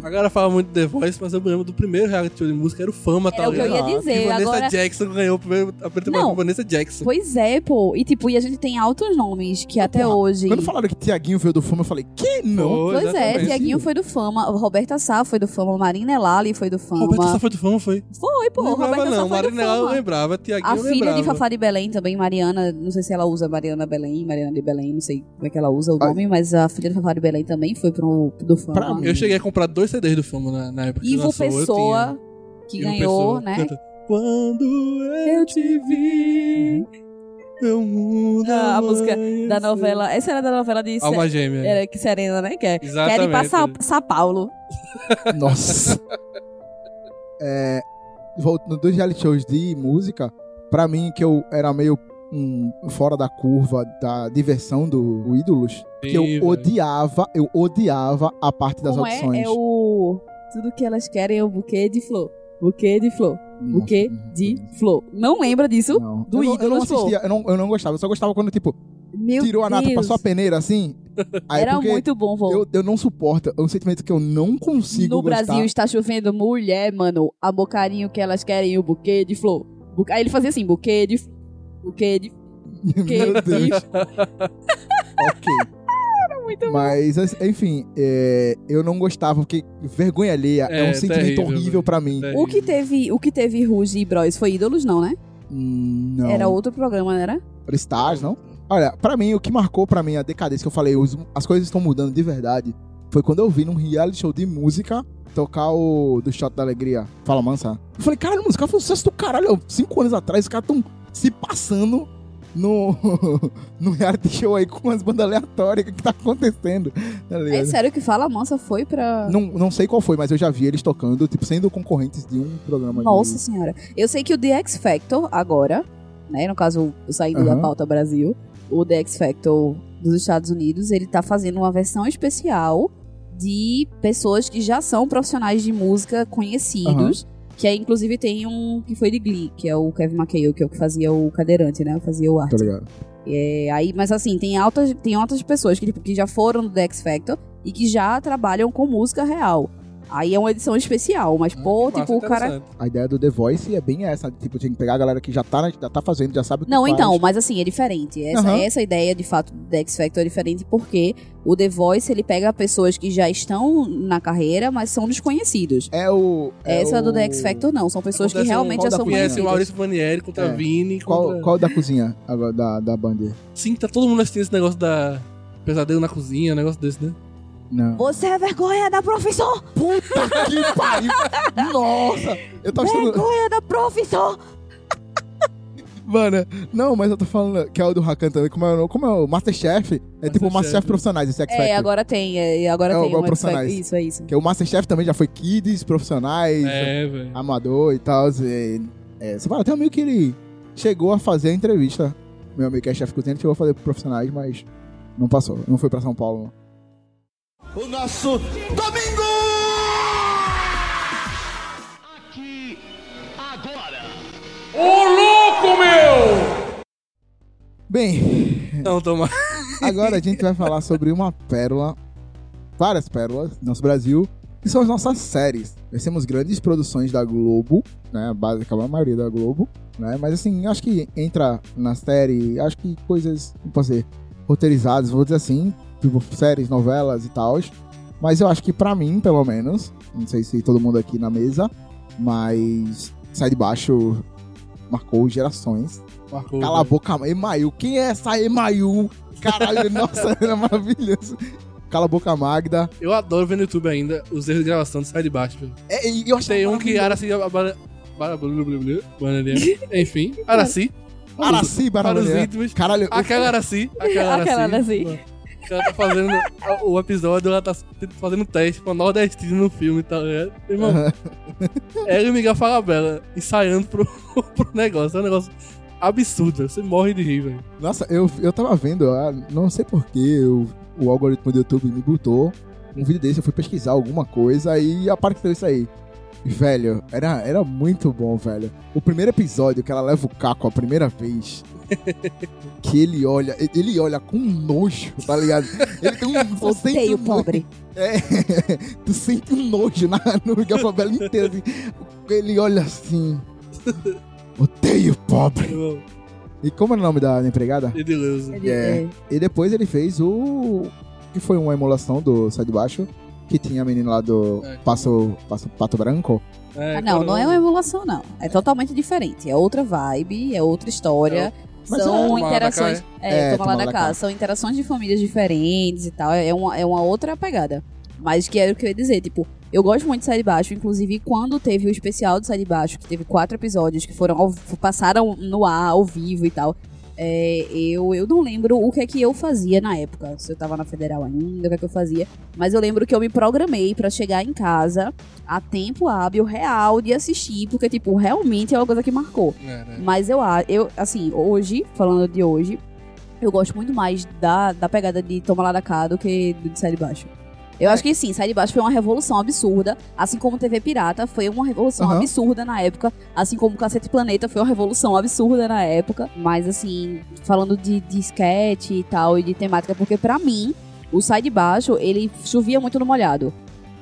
A galera fala muito de The Voice, mas eu me lembro do primeiro reality show de música, era o Fama, tá É o que eu ia dizer. E Vanessa Agora, Jackson ganhou o primeiro, a primeira temporada com Vanessa Jackson. Pois é, pô. E tipo, e a gente tem altos nomes que até porra, hoje. Quando falaram que Tiaguinho veio do Fama, eu falei, que não? Foi, Pois é. Tiaguinho foi do Fama, Roberta Sá foi do Fama, Marina Elali foi do Fama. Roberto só foi do Fama, foi? Foi, pô, não lembrava Roberta Sá não, foi do Marina ela eu Fama. lembrava, Tiaguinho A filha lembrava. de Fafá de Belém também, Mariana, não sei se ela usa Mariana Belém, Mariana de Belém, não sei como é que ela usa o Ai. nome, mas a filha de Fafá de Belém também foi pro, do Fama. Pra mim, Eu cheguei a comprar dois CDs do Fama na, na época Ivo lançou, Pessoa, que. Ivo ganhou, Pessoa né? canta, Quando eu te vi, meu mundo Ah, a música amanheceu." Da novela, essa era da novela de Alma Gêmea. era que Serena, né? Que é, Exatamente. quer ir pra São, Paulo. Nossa. é, voltando dos reality shows de música, pra mim, que eu era meio hum, fora da curva da diversão do, do Ídolos, que eu Sim, odiava, eu odiava a parte das Como é? audições. É o... Tudo que elas querem é o buquê de flor. Buquê de flor. Nossa, Buquê de flor. Não lembra disso? Não. do eu, não, eu não assistia, eu não, eu não gostava, eu só gostava quando, tipo, Meu tirou a nata, passou a peneira assim. Aí Era muito bom, vô. eu, eu não suporto, é um sentimento que eu não consigo No gostar. Brasil está chovendo mulher, mano. A bocarinho que elas querem o buquê de flor. Bu- Aí ele fazia assim, buquê de... Buquê de... Meu de- Deus. ok. Muito. Mas, enfim, é, eu não gostava, porque vergonha alheia é, É, um sentimento terrível, horrível pra mim. Terrível. O que teve, o que teve Ruge e Bros foi Ídolos, não, né? Hum, Não. Era outro programa, não era? Stars, não? Olha, pra mim, o que marcou pra mim a decadência que eu falei, os- as coisas estão mudando de verdade, foi quando eu vi num reality show de música tocar o do Shot da Alegria, Fala Mansa. Eu falei, caralho, música foi um sucesso do caralho. Cinco anos atrás, os caras tão se passando no, no reality show aí com umas bandas aleatórias. O que tá acontecendo? Tá É sério que Fala Mansa foi pra... Não, não sei qual foi, mas eu já vi eles tocando, tipo, sendo concorrentes de um programa Nossa de... senhora. Eu sei que o The X Factor agora, né, no caso, saindo da pauta Brasil, o The X Factor dos Estados Unidos, ele tá fazendo uma versão especial de pessoas que já são profissionais de música conhecidos, Que aí, inclusive, tem um que foi de Glee, que é o Kevin McHale, que é o que fazia o cadeirante, né? Fazia o Tá arte. ligado? É, aí, mas assim, tem altas, tem outras pessoas que, tipo, que já foram do The X Factor e que já trabalham com música real. Aí é uma edição especial, mas, pô, Massa, tipo, o cara. A ideia do The Voice é bem essa. Tipo, tinha que pegar a galera que já tá, na- já tá fazendo, já sabe o que Não, faz. então, mas assim, é diferente. Essa, Aham. essa ideia, de fato, do The X Factor é diferente porque o The Voice, ele pega pessoas que já estão na carreira, mas são desconhecidos. É o... é Essa do o- The X Factor, não. São pessoas que Acontece um- realmente qual já da são cozinha? Conhece o conhecidas. Maurício Vanieri contra É. Vini. Qual, Contra... qual da cozinha agora, da, da banda? Sim, tá todo mundo assistindo esse negócio da pesadelo na cozinha, um negócio desse, né? Não. Você é vergonha da profissão! Puta que pariu! Nossa! Eu tava estudando... Vergonha da profissão! Mano, não, mas eu tô falando que é o do Hakan também. Como é, o- como é o Masterchef? É tipo o Masterchef. Profissionais, esse X Factor. É, agora tem, é, agora É tem é o um profissionais. Isso, é isso. Que o Masterchef também já foi kids, profissionais, É, amador e tal. E, é, você fala, tem um amigo que ele chegou a fazer a entrevista. Meu amigo que é chefe cozinha, ele chegou a fazer pro profissionais, mas não passou. Não foi pra São Paulo. Não. O nosso domingo! Aqui, agora. Bem, Não, toma. agora a gente vai falar sobre uma pérola, várias pérolas do nosso Brasil, que são as nossas séries. Nós temos grandes produções da Globo, né? Basicamente a maioria da Globo, né? Mas assim, acho que entra na série, acho que coisas, como posso dizer, roteirizadas, vou dizer assim, tipo séries, novelas e tal. Mas eu acho que pra mim, pelo menos, não sei se todo mundo aqui na mesa, mas Sai de Baixo marcou gerações. Marcou. Cala a boca, Email. Quem é essa Email? Caralho, nossa, era maravilhoso. Cala a boca, Magda. Eu adoro ver no YouTube ainda os erros de gravação do Sai de Baixo. É, eu achei Tem um que Araci. blu- Bananinha. Enfim, Araci. Araci, Para os íntimos. Caralho, Aquela Araci. Aquela Araci. Ela tá fazendo o episódio, ela tá fazendo teste pra nordestino no filme tal. É, irmão, ela e o Miguel Falabella ensaiando pro, pro negócio. É um negócio absurdo. Você morre de rir, velho. Nossa, eu, eu tava vendo, ah, não sei porquê, o algoritmo do YouTube me botou um vídeo desse, eu fui pesquisar alguma coisa e apareceu isso aí. Velho, era, era muito bom, velho. O primeiro episódio que ela leva o caco a primeira vez. Que ele olha, ele olha com nojo, tá ligado? Ele tem um. Odeio um- pobre. É, tu sente um nojo na, no Miguel Fabela inteiro. Assim. Ele olha assim. Odeio pobre. E como é o nome da empregada? Edileuza. Ele- É. é. E depois ele fez o. que foi uma emulação do Sai de Baixo. Que tinha a menina lá do É. Passo, Passo Pato Branco. É, Ah, não, não é uma emulação, não. É totalmente diferente. É outra vibe, é outra história. Mas São é- lá da interações. É, É, toma lá da cá. São interações de famílias diferentes e tal. É uma, é uma outra pegada. Mas que era o que eu ia dizer, tipo, eu gosto muito de Sai de Baixo, inclusive quando teve o especial do Sai de Baixo, que teve quatro episódios que foram ao- passaram no ar, ao vivo e tal. É, eu, eu não lembro o que é que eu fazia na época, se eu tava na federal ainda, o que é que eu fazia. Mas eu lembro que eu me programei pra chegar em casa a tempo hábil real de assistir, porque, tipo, realmente é uma coisa que marcou. É, né? Mas eu, eu assim, hoje, falando de hoje, eu gosto muito mais da, da pegada de Toma Lá da Cá do que do de Sai de Baixo. Eu acho que sim, Sai de Baixo foi uma revolução absurda, assim como TV Pirata foi uma revolução Aham. absurda na época, assim como Cacete Planeta foi uma revolução absurda na época. Mas assim, falando de, de sketch e tal, e de temática, porque pra mim, o Sai de Baixo, ele chovia muito no molhado.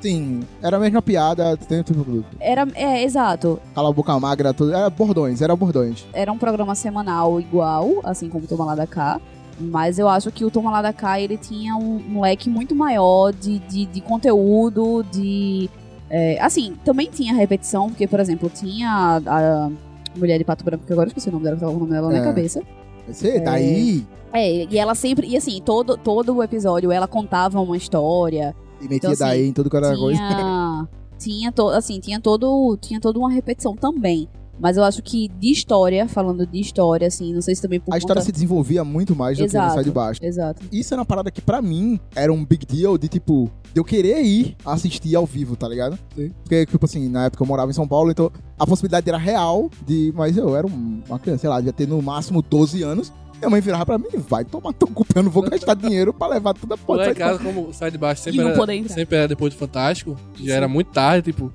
Sim, era a mesma piada. Tem tudo. Era, é, exato. Cala a boca magra, tudo. Era bordões, era bordões. era um programa semanal igual, assim como Toma Lá da Cá. Mas eu acho que o da Cá, ele tinha um, um leque muito maior de, de, de conteúdo, de... é, assim, também tinha repetição, porque, por exemplo, tinha a, a mulher de Pato Branco, que agora eu esqueci o nome dela, que tava o nome dela na minha É. cabeça. Você, daí. É, e ela sempre... E assim, todo, todo o episódio, ela contava uma história, E metia Então, assim, daí em tudo que era coisa. tinha, tinha, to, assim, tinha, todo, tinha toda uma repetição também. Mas eu acho que de história, falando de história, assim, não sei se também por A história conta... se desenvolvia muito mais do que no Exato. Sai de Baixo. Exato. Isso era uma parada que pra mim era um big deal de tipo, de eu querer ir assistir ao vivo, tá ligado? Porque, tipo assim, na época eu morava em São Paulo, então a possibilidade era real de. Mas eu era um- uma criança, sei lá, devia ter no máximo 12 anos. Minha mãe virava pra mim, vai tomar teu cu, eu não vou gastar dinheiro pra levar toda a Lá porra. em casa, como sai de baixo E sempre não era, sempre era depois do Fantástico, já Sim. era muito tarde, tipo,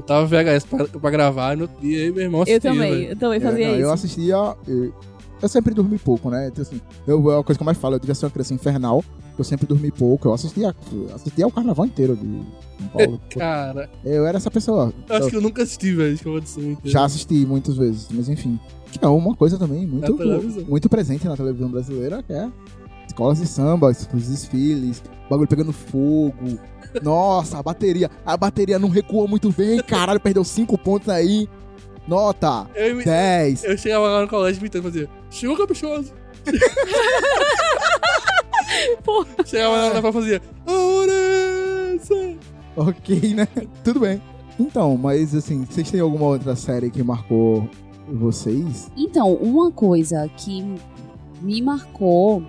Eu tava VHS pra, pra gravar, no dia aí meu irmão Eu assistia, também, velho. eu também É, fazia não, isso. Eu assistia. Eu, eu sempre dormi pouco, né? Então, assim, eu, é a coisa que eu mais falo, eu devia ser uma criança infernal. Eu sempre dormi pouco. Eu assistia, eu assistia o carnaval inteiro de São Paulo. Cara, eu era essa pessoa. eu acho que eu nunca assisti, velho, Escola de Samba inteiro. Já assisti muitas vezes, mas enfim. Que é uma coisa também muito, muito presente na televisão brasileira, que é escolas de samba, os desfiles, bagulho pegando fogo. Nossa, a bateria. A bateria não recuou muito bem, caralho, perdeu 5 pontos aí. Nota Eu, imi- 10. eu chegava lá no colégio imitando, fazia, chegou caprichoso. Pô. Chegava lá na prova e fazia, Aurença! Ok, né? Tudo bem. Então, mas assim, vocês têm alguma outra série que marcou vocês? Então, uma coisa que me marcou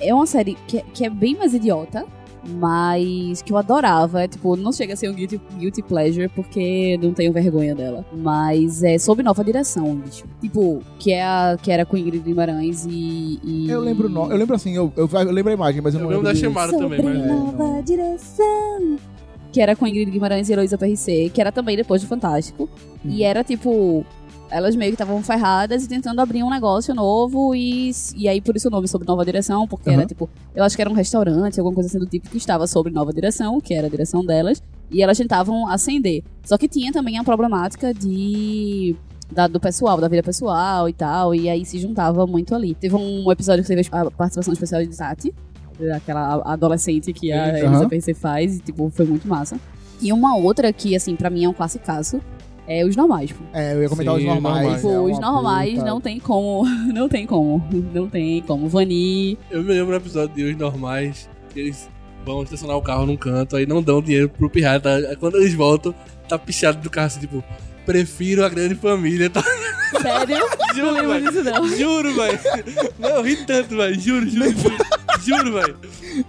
é uma série que, que é bem mais idiota, mas que eu adorava. É, tipo, não chega a ser um guilty, guilty pleasure porque não tenho vergonha dela. Mas é sob nova direção, bicho. Tipo, que, é a, que era com Ingrid Guimarães e. e- Eu lembro, no... eu lembro assim, eu, eu, eu lembro a imagem, mas eu, Eu não lembro da de- chamada também, Sobre mas... É, nova não. direção. Que era com Ingrid Guimarães e Heloísa PRC, que era também depois do Fantástico. E era tipo. Elas meio que estavam ferradas e tentando abrir um negócio novo e, e aí por isso o nome sobre nova direção, porque era Aham. tipo, eu acho que era um restaurante, alguma coisa assim do tipo que estava sobre nova direção, que era a direção delas, e elas tentavam ascender. Só que tinha também a problemática de da- do pessoal, da vida pessoal e tal, e aí se juntava muito ali. Teve um episódio que teve a participação especial de Tati, aquela adolescente que a. Elisa PC faz, e tipo, foi muito massa. E uma outra que, assim, pra mim é um classicaço, é Os Normais, pô. É, eu ia comentar Sim, os normais. normais. Tipo, é os normais puta- não tem como, não tem como, não tem como. Vani, Eu me lembro do episódio de Os Normais, que eles vão estacionar o carro num canto, aí não dão dinheiro pro pirata. Aí Quando eles voltam, tá pichado do carro assim, tipo, prefiro a grande família. Tá? Sério? não Juro, lembro velho. disso não. Juro, velho. Não, eu ri tanto, velho. Juro, juro, juro. Juro, velho.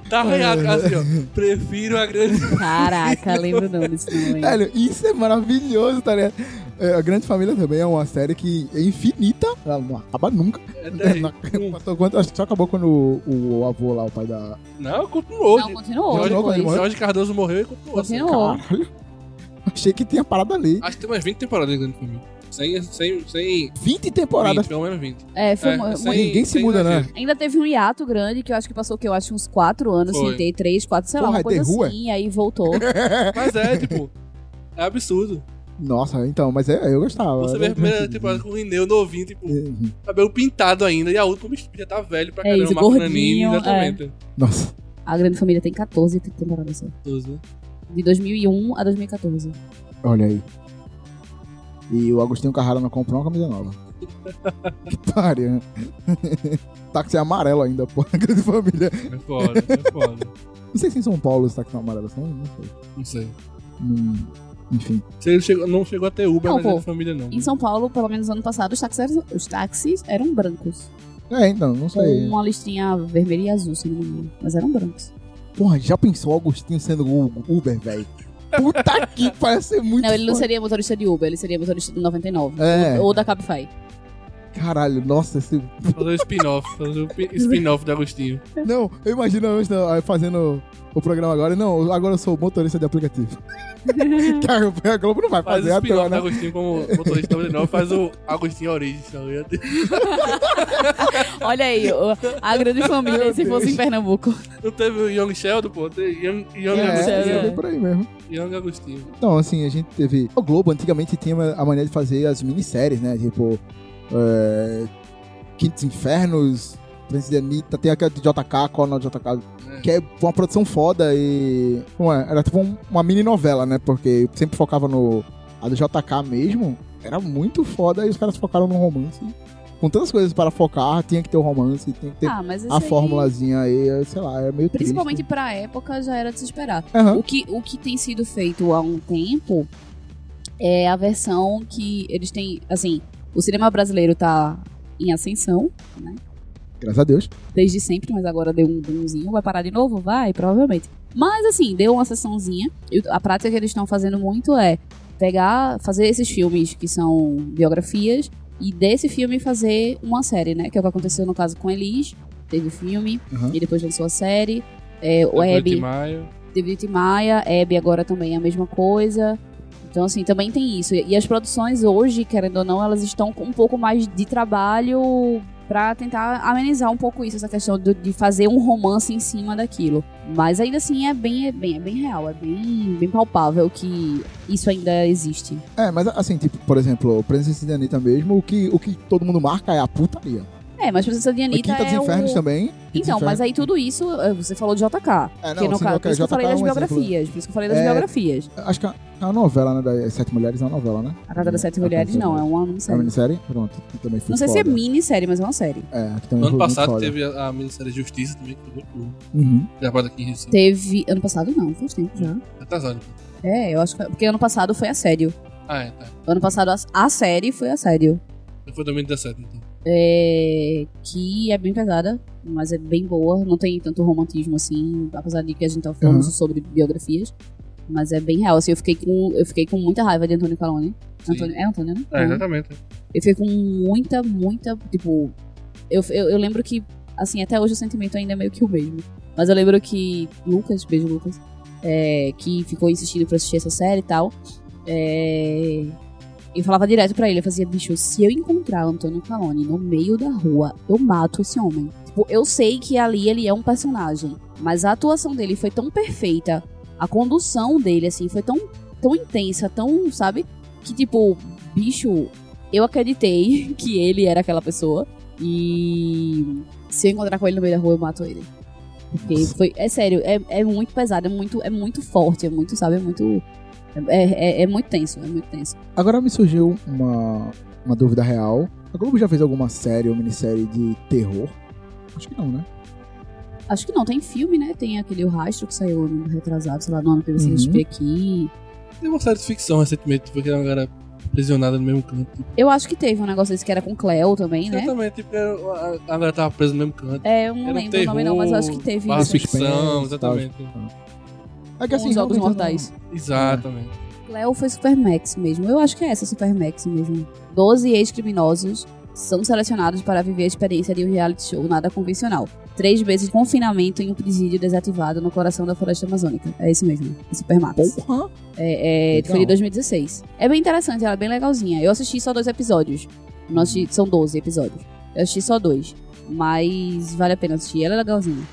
Tá arranhado assim, ó. Prefiro a grande Caraca, lembro não disso não, hein? Velho, isso é maravilhoso, tá ligado? É, a Grande Família também é uma série que é infinita, ela não acaba nunca. É daí. Quanto- Acho que só acabou quando o, o avô lá, o pai da. Não, continuou. Não, continuou Jorge-. Jorge- Cardoso morreu e continuou. assim. Continuou. Caralho. Achei que tinha parado ali. Acho que tem umas 20 temporadas de Grande Família. Sem, sem, sem 20 temporadas. 20, pelo menos 20. É, foi É, mu- sem- ninguém se muda, né? exagero. Ainda teve um hiato grande, que eu acho que passou, que eu acho, uns quatro anos Foi. sem ter, três, quatro, sei lá, Porra, uma coisa é? assim, aí voltou. Mas é, tipo, é absurdo. Nossa, então, mas é, eu gostava. Você era vê a primeira temporada com o Rineu novinho, tipo, Uhum. cabelo pintado ainda, e a última já tá velho pra É caramba, isso, Marco gordinho, Nanini, exatamente. Nossa. A Grande Família tem 14 temporadas só. Todos, né? De 2001 a 2014. Olha aí. E o Agostinho Carrara não comprou uma camisa nova. que pariu, né? táxi é amarelo ainda, pô. Grande família. É foda, é foda. Não sei se em São Paulo os táxis são amarelos, não, não sei. Não sei. Hum, enfim. Ele chegou, não chegou a ter Uber Não, na pô. Grande família, não. Em São Paulo, pelo menos ano passado, os táxis eram, os táxis eram brancos. É, então, não Com sei. uma listrinha vermelha e azul, se não me engano. Mas eram brancos. Porra, já pensou o Agostinho sendo Uber, velho? Puta que parece ser muito Não, ele não foda. seria motorista de Uber, ele seria motorista do 99. É. Ou, ou da Cabify. Caralho, nossa, esse... Fazer o spin-off, fazer o pi- spin-off do Agostinho. Não, eu imagino eu aí, fazendo o programa agora. Não, agora eu sou motorista de aplicativo. que a- a Globo não vai Faz fazer o a spin-off do né? Agostinho como motorista 99, faz o Agostinho Origins, tá? Olha aí, a grande família Meu se fosse Deus. em Pernambuco. Não teve o Young Sheldon, pô? Teve Young, Young É, Agostinho, é, bem por aí mesmo. Young Agostinho. Então, assim, a gente teve. O Globo antigamente tinha a maneira de fazer as minisséries, né? Tipo. É... Quintos Infernos, Princesa Anitta, tem aquela de JK, Coronel JK, É. que é uma produção foda e. Não é, era tipo um- uma mini novela, né? Porque sempre focava no. A do JK mesmo, era muito foda e os caras focaram no romance. Com tantas coisas para focar, tinha que ter o romance, tinha que ter Ah, a aí, formulazinha aí, sei lá, é meio Principalmente triste. pra época já era de se esperar. Aham. O que, o que tem sido feito há um tempo é a versão que eles têm. Assim, o cinema brasileiro tá em ascensão, Graças a Deus. desde sempre, mas agora deu um boomzinho. Vai parar de novo? Vai, provavelmente. Mas assim, deu uma sessãozinha. A prática que eles estão fazendo muito é pegar, fazer esses filmes que são biografias e desse filme fazer uma série, né? Que é o que aconteceu no caso com Elis. Teve filme Aham. e depois lançou a série. É, o Hebe teve Tim Maia, Hebe agora também é a mesma coisa. Então, assim, também tem isso. E as produções hoje, querendo ou não, elas estão com um pouco mais de trabalho pra tentar amenizar um pouco isso, essa questão do- de fazer um romance em cima daquilo. Mas ainda assim é bem, é bem, é bem real, é bem, bem palpável que isso ainda existe. É, mas assim, tipo, por exemplo, Princesa de Anitta mesmo, o que, o que todo mundo marca é a putaria. É, mas Princesa de A Anitta Quinta dos é Infernos o... também. Então, mas aí tudo isso, eh, você falou de JK. É, não, que no sim, caso, ok, por isso que eu falei é das um exemplo. biografias. Por isso que eu falei das É, biografias. Acho que é uma novela, né? Das Sete Mulheres é uma novela, né? A Casa das Sete A Mulheres Casa das não, é uma É uma minissérie. minissérie? Pronto. que também foi Não sei se é foda. minissérie, mas é uma série. É, que também No ano passado foda. teve a, a minissérie Justiça também, que foi muito boa. Uhum. Gravada aqui em Recife. Teve. Ano passado não, faz tempo já. Atrasado. É, eu acho que. Porque ano passado foi assédio. Ah, é, tá. Ano passado a, a série foi assédio. Foi 2017, então. É, que é bem pesada, mas é bem boa. Não tem tanto romantismo assim, apesar de que a gente tá falando Uhum. sobre biografias. Mas é bem real. Assim, eu fiquei com, eu fiquei com muita raiva de Antônio Calone. Sim. Antônio, é Antônio, né? É, exatamente. Eu fiquei com muita, muita. Tipo. Eu, eu, eu lembro que, assim, até hoje o sentimento ainda é meio que o mesmo. Mas eu lembro que Lucas, beijo Lucas, é, que ficou insistindo pra assistir essa série e tal. É, eu falava direto pra ele, eu fazia, bicho, se eu encontrar Antônio Calone no meio da rua, eu mato esse homem. Tipo, eu sei que ali ele é um personagem, mas a atuação dele foi tão perfeita, a condução dele, assim, foi tão, tão intensa, tão, sabe? Que, tipo, bicho, eu acreditei que ele era aquela pessoa. E se eu encontrar com ele no meio da rua, eu mato ele. Porque foi. É sério, é, é muito pesado, é muito, é muito forte, é muito, sabe, é muito. É, é, é muito tenso, é muito tenso. Agora me surgiu uma, uma dúvida real. A Globo já fez alguma série ou minissérie de terror? Acho que não, né? Acho que não, tem filme, né? Tem aquele O Rastro que saiu no retrasado, sei lá, no ano que você Uhum. aqui. Teve uma série de ficção recentemente, porque era uma galera aprisionada no mesmo canto. Eu acho que teve um negócio desse que era com Cleo também, né? Exatamente, tipo, a, a galera tava presa no mesmo canto. É, eu não Era um lembro o nome não, mas eu acho que terror, teve isso. ficção, exatamente. É Com os Jogos eu não- Mortais. Exatamente. Cleo foi Supermax mesmo. Eu acho que é essa Supermax mesmo. Doze ex-criminosos são selecionados para viver a experiência de um reality show nada convencional. Três meses de confinamento em um presídio desativado no coração da floresta amazônica. É isso mesmo. É Supermax. Porra! É, é, foi de 2016. É bem interessante, ela é bem legalzinha. Eu assisti só dois episódios. Não assisti- são 12 episódios. Eu assisti só dois. Mas vale a pena assistir. Ela é legalzinha.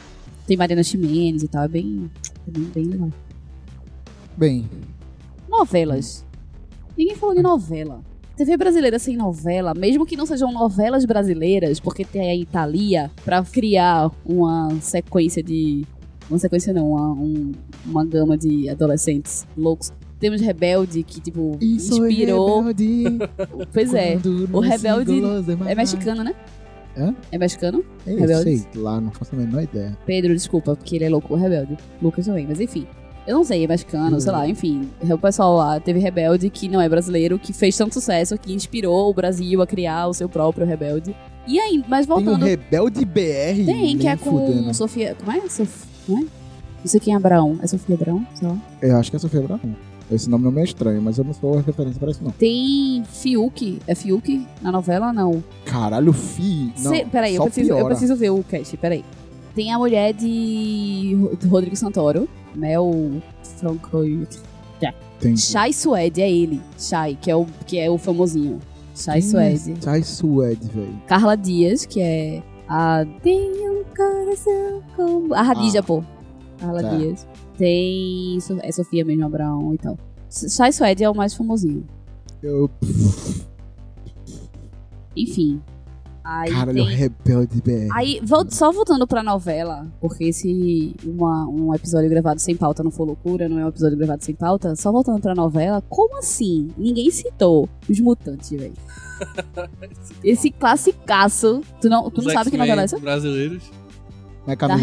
Tem Mariana Ximenes e tal. É bem, é bem, bem legal. Bem, Novelas. Ninguém falou de novela. TV brasileira sem novela, mesmo que não sejam novelas brasileiras, porque tem a Italia pra criar uma sequência de. Uma sequência não, uma, um- uma gama de adolescentes loucos. Temos Rebelde, que, tipo, isso inspirou. é rebelde. Pois é. O Rebelde É demais. mexicano, né? Hã? É mexicano? Eu Rebelde? sei lá, não faço a menor ideia. Pedro, desculpa, porque ele é louco, o Rebelde. Lucas também, mas enfim. Eu não sei, é mexicano, sei lá, enfim. O pessoal lá teve Rebelde, que não é brasileiro, que fez tanto sucesso, que inspirou o Brasil a criar o seu próprio Rebelde. E aí, mas Tem um voltando. Rebelde BR. Tem, que é com fudendo. Sofia. Como é? Sof... Não é? Não sei quem é Abraão. É Sofia Abraão? Sei lá. Eu acho que é Sofia Abraão. Esse nome não é estranho, mas eu não sou referência pra isso, não. Tem Fiuk. É Fiuk na novela? Não. Caralho, fi. Não, Cê- peraí, eu preciso, eu piora. preciso ver o cast, peraí. Tem a mulher de Rodrigo Santoro, Mel Franco. Tem. Shai Suede, é ele. Shai, que é o, que é o famosinho. Shai Suede. Chai Suede, velho. Carla Dias, que é a. Tem um coração como. A Radija, Ah. pô. Carla Tá. Dias. Tem. É Sofia mesmo Abraão e tal. Shai Suede é o mais famosinho. Eu, Enfim. Aí caralho, tem... Rebelde BR. Aí, só voltando pra novela, porque se uma- um episódio gravado sem pauta não for loucura, não é um episódio gravado sem pauta, só voltando pra novela, como assim? Ninguém citou os mutantes, velho. Esse classicaço. Tu não, tu não sabe que novela é essa? brasileiros. É Da.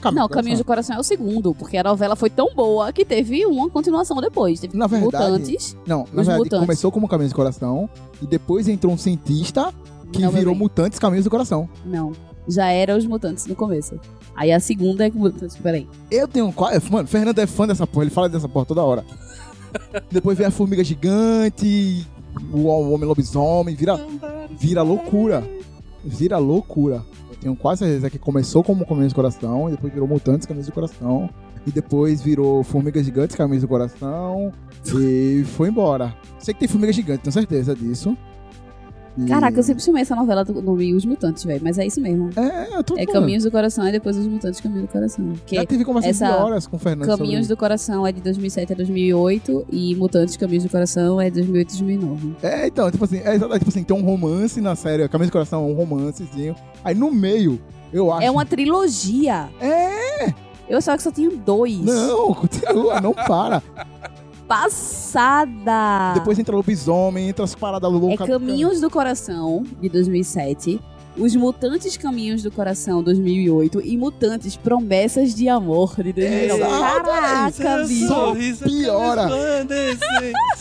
Caminho não, Caminhos do Coração é o segundo, porque a novela foi tão boa que teve uma continuação depois. Teve Na verdade, Mutantes. Não, na Os verdade, Mutantes. começou como Caminhos do Coração e depois entrou um cientista que Não, virou. Mutantes Caminhos do Coração. Não. Já era os mutantes no começo. Aí a segunda é que mutantes. Peraí. Eu tenho quase. Mano, Fernando é fã dessa porra, ele fala dessa porra toda hora. Depois vem a Formiga Gigante, o Homem Lobisomem, vira, vira loucura. Vira loucura. Eu tenho quase certeza que começou como Caminhos do Coração e depois virou Mutantes Caminhos do Coração. e depois virou Formiga Gigante, Camisa do Coração, e foi embora. Sei que tem Formiga Gigante, tenho certeza disso. Caraca, eu sempre chamei essa novela do nome Os Mutantes, velho. Mas é isso mesmo. É, eu tô É. Caminhos do Coração e depois Os Mutantes Caminhos do Coração. Que Já tive conversas essa de horas com o Fernando Caminhos do Coração é de 2007 a 2008 e Mutantes Caminhos do Coração é de 2008 a 2009. É, então, tipo assim, é, exatamente, tipo assim, tem um romance na série, Camisa do Coração é um romancezinho. Aí no meio, eu acho. É uma trilogia. É! Eu achava que só tinha dois. Não, continua, não para. Passada! Depois entra Lobisomem, entra as paradas É loucas. Caminhos do Coração, de 2007. Os Mutantes Caminhos do Coração, 2008. E Mutantes Promessas de Amor, de 2009. Exato, Caraca, isso. bicho. Sorriso piora.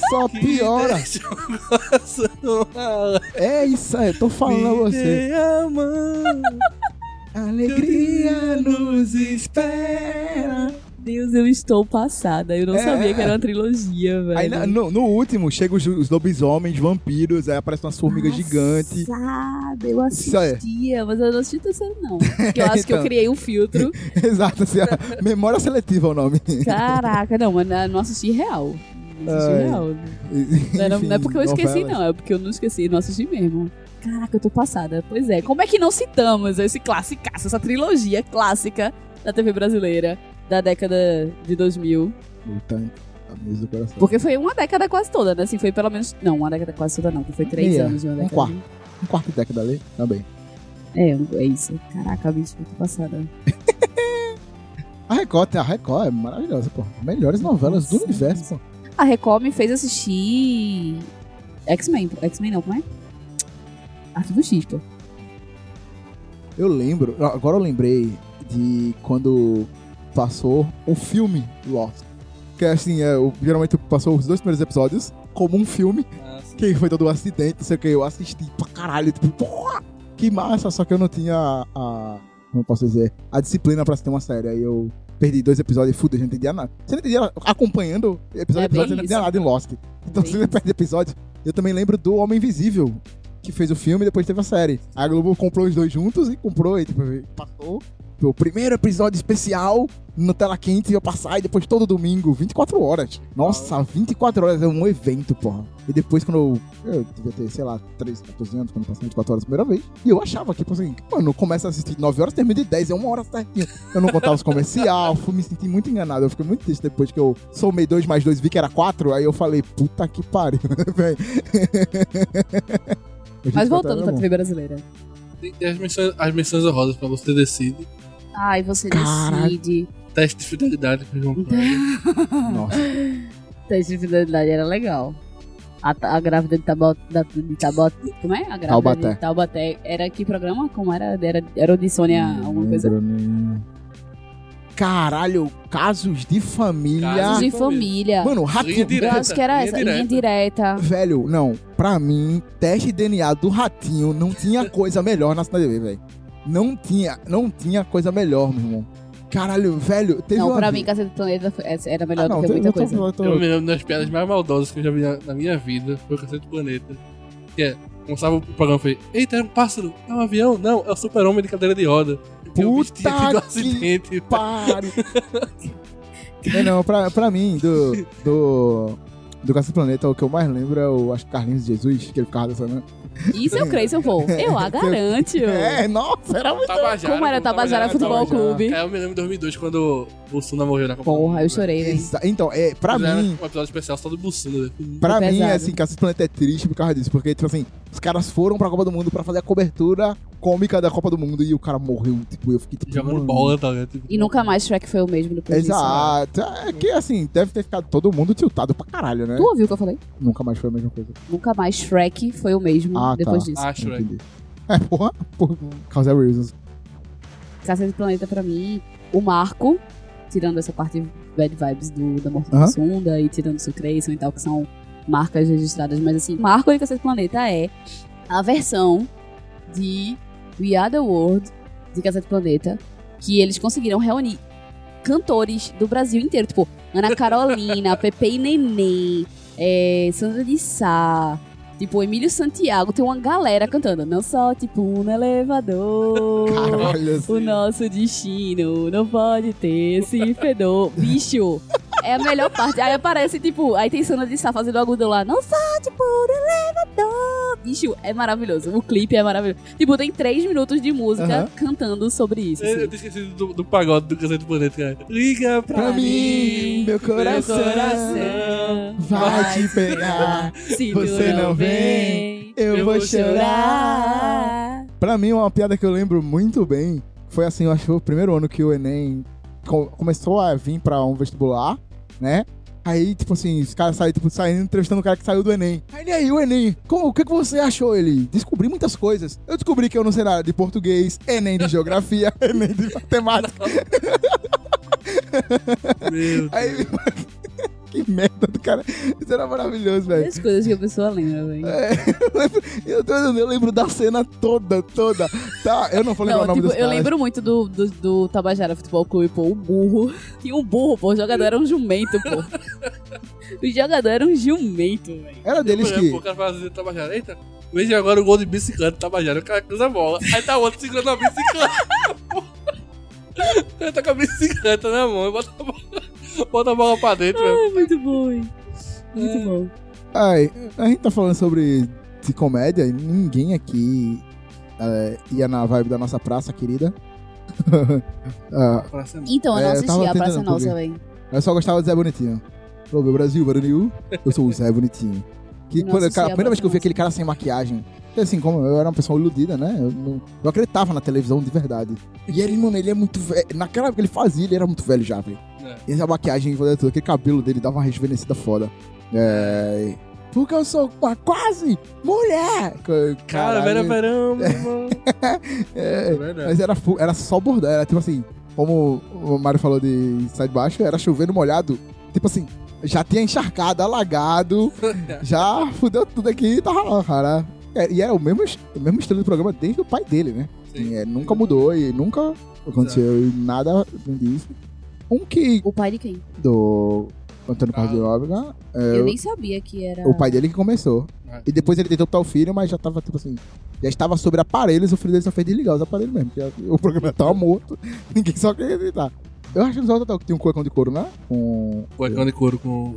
Só piora. É isso aí, tô falando a você. Alegria nos espera. Deus, eu estou passada. Eu não É. sabia que era uma trilogia, velho. Aí no, no último, chegam os, os lobisomens, vampiros, aí aparecem umas formigas gigantes. Eu aí. assistia, mas eu não assisti terceiro, não. Porque eu acho que eu Então. criei um filtro. Exato, assim, memória seletiva é o nome. Caraca, não, mas não assisti real. Não assisti Ai. real. Não, era- não é porque eu esqueci, novelas. não. É porque eu não esqueci, não assisti mesmo. Caraca, eu tô passada. Pois é. Como é que não citamos esse classicaço, essa trilogia clássica da TV brasileira da década de 2000? Mutante, Camisa do Coração. Porque foi uma década quase toda, né? Assim, foi pelo menos... Não, uma década quase toda não. Foi três Meia, anos de uma um década. quarto. Um quarto de década ali, também. É, é isso. Caraca, bicho, tô passada. A Record, a Record é maravilhosa, pô. Melhores novelas do Nossa. universo, pô. A Record me fez assistir... X-Men. X-Men não, como é? Arquivo X, pô. Eu lembro, agora eu lembrei de quando passou o filme Lost. Que assim, é, o- geralmente passou os dois primeiros episódios como um filme, Nossa. que foi todo um acidente, não sei o que, eu assisti pra caralho, tipo, porra, que massa, só que eu não tinha a, como posso dizer, a disciplina pra assistir uma série, aí eu perdi dois episódios e fudeu, eu não entendia nada. Você não entendia acompanhando episódio É episódio, você não entendia nada em Lost. Então Bem se você perde episódio, eu também lembro do Homem Invisível, que fez o filme e depois teve a série. A Globo comprou os dois juntos e comprou, e tipo, passou o primeiro episódio especial no Tela Quente ia passar e depois todo domingo, 24 horas. Nossa, 24 horas é um evento, porra. E depois quando eu, eu devia ter, sei lá, 13, 14 anos, quando passei 24 horas a primeira vez, e eu achava que, tipo assim, mano, começa a assistir 9 horas, termina de 10, é uma hora certinho. Eu não contava os comercial, fui me sentir muito enganado. Eu fiquei muito triste depois que eu somei 2 mais 2 e vi que era 4, aí eu falei, puta que pariu, velho. Mas voltando pra bom. TV brasileira. Tem tem as menções, as menções honrosas pra você decide. Ai, você decide. Teste de fidelidade com João Kleber. Nossa. Teste de fidelidade era legal. A, a grávida de Tabot, da, de como é? A grávida Taubaté. de Taubaté. Era que programa? Como era? Era, era o de Sônia, alguma coisa? Nem. Caralho, casos de família. Casos De família. Mano, Linha ratinho. Eu direta, acho que era linha essa, direta. linha direta. Velho, não. Pra mim, teste de DNA do ratinho não tinha coisa melhor na TV, velho. Não tinha, não tinha coisa melhor, meu irmão. Caralho, velho, teve Não, uma pra vez- mim, Cacete do Planeta foi- essa era melhor Ah, não, do que tem- muita eu tô- coisa. eu tô- Eu me lembro das piadas mais maldosas que eu já vi na, na minha vida. Foi o Cacete do Planeta. Que é, começava o programa e falei, eita, é um pássaro, é um avião? Não, é o super-homem de cadeira de roda. Porque o bicho tinha Puta tido um que acidente. Pare. não, não, pra, pra mim, do. Do. Do Caça Planeta, o que eu mais lembro é o acho, Carlinhos Jesus, que ele ficava dançando. Isso eu creio, seu povo. Eu a garanto. É, nossa, era muito. Tabajara, Como era Tabajara Futebol Tabajara. Clube? É, eu me lembro de 2002, quando o Bussuna morreu na Copa do Porra, Mundo, eu chorei, velho. Então, é, pra Fizeram mim, Um episódio especial só do Bussuna. né? Pra mim, pesado. assim, Caça Planeta é triste por causa disso. Porque, tipo assim, os caras foram pra Copa do Mundo pra fazer a cobertura cômica da Copa do Mundo e o cara morreu. Tipo, eu fiquei tipo. Jogando mano. bola, tá ligado? Tipo, E nunca mais Shrek foi o mesmo depois disso. Exato. É que, assim, deve ter ficado todo mundo tiltado pra caralho, né? Tu ouviu o que eu falei? Nunca mais foi a mesma coisa. Nunca mais Shrek foi o mesmo Ah, depois tá. disso. Ah, Shrek. Entendi. É, porra, por causa reasons. Cacete do Planeta pra mim, o Marco, tirando essa parte bad vibes do, da morte Aham. do Sunda e tirando o seu Creyson e tal, que são marcas registradas, mas assim, Marco e Cacete do Planeta é a versão de We Are The World de Cacete do Planeta que eles conseguiram reunir cantores do Brasil inteiro, tipo Ana Carolina, Pepe e Neném, é, Sandra de Sá, Tipo, o Emílio Santiago tem uma galera cantando. Não só, tipo, no elevador. Caralho, O assim. nosso destino não pode ter esse fedor. Bicho, é a melhor parte. Aí aparece, tipo, aí tem cena de estar fazendo o algodão lá. Não só, tipo, no elevador. Bicho, é maravilhoso. O clipe é maravilhoso. Tipo, tem três minutos de música cantando sobre isso. Eu, assim. eu tinha esquecido do, do pagode do Cacete do Planeta, cara. Liga pra, Pra mim, meu coração, vai te pegar. Se Você não vem, eu, eu vou vou chorar. Pra mim, uma piada que eu lembro muito bem foi assim, eu acho que foi o primeiro ano que o Enem co- começou a vir pra um vestibular, né? Aí, tipo assim, os caras saíram, tipo, saindo, entrevistando o cara que saiu do Enem. Aí, e aí, o Enem, como, o que, que você achou? Ele, descobri muitas coisas. Eu descobri que eu não sei nada de português, Enem de geografia, Enem de matemática. Meu Deus. Aí, que merda do cara. Isso era maravilhoso, velho. As coisas que a pessoa lembra, velho. É, eu, lembro, eu, eu lembro da cena toda, toda. Tá, eu não vou lembrar Não, o nome tipo, eu caras. lembro muito do, do, do Tabajara Futebol Clube, pô, o burro. Tinha um burro, pô, o jogador era um jumento, pô. o jogador era um jumento, velho. Era deles Depois, que... pô, O cara fazia Tabajara. Eita, veja agora o gol de bicicleta Tabajara. O cara cruza a bola. Aí tá o outro segurando a bicicleta. Ele tá com a bicicleta na mão e bota a bola, bota a bola pra dentro, velho. Ah, muito bom, hein? Muito bom. Ai, a gente tá falando sobre de comédia e ninguém aqui é, ia na vibe da nossa praça querida. Ah, Praça é Então, eu não É, eu assisti tava a Praça Nossa, velho. eu só gostava do Zé Bonitinho. Ô, meu Brasil, Brasil, eu sou o Zé Bonitinho. Que não quando, cara, a primeira vez que eu vi aquele cara sem maquiagem, assim, como eu era uma pessoa iludida, né? Eu, não- eu acreditava na televisão de verdade. E ele, mano, ele é muito velho. Naquela época ele fazia, ele era muito velho já, velho. É. E essa maquiagem, tudo, aquele cabelo dele dava uma rejuvenescida foda. É. Porque eu sou uma quase mulher! Cara, Caralho. vera verão, meu irmão. É, É mas era, era só bordão, era tipo assim, como o Mário falou de sai de baixo, era chovendo molhado. Tipo assim, já tinha encharcado, alagado, já fudeu tudo aqui e tava lá, cara. É, e era o mesmo, es- o mesmo estilo do programa desde o pai dele, né? Sim. É, nunca mudou e nunca aconteceu e nada disso. Um que O pai de quem? do Antônio Ah. Carlos de Nóbrega, é, Eu nem sabia que era. o pai dele que começou. Ah. E depois ele tentou botar o filho, mas já tava, tipo assim, já estava sobre aparelhos, o filho dele só fez desligar os aparelhos mesmo, porque o programa tava morto, ninguém só queria acreditar. Eu acho que no Total que tinha um cuecão de couro, né? Com... Cuecão de couro com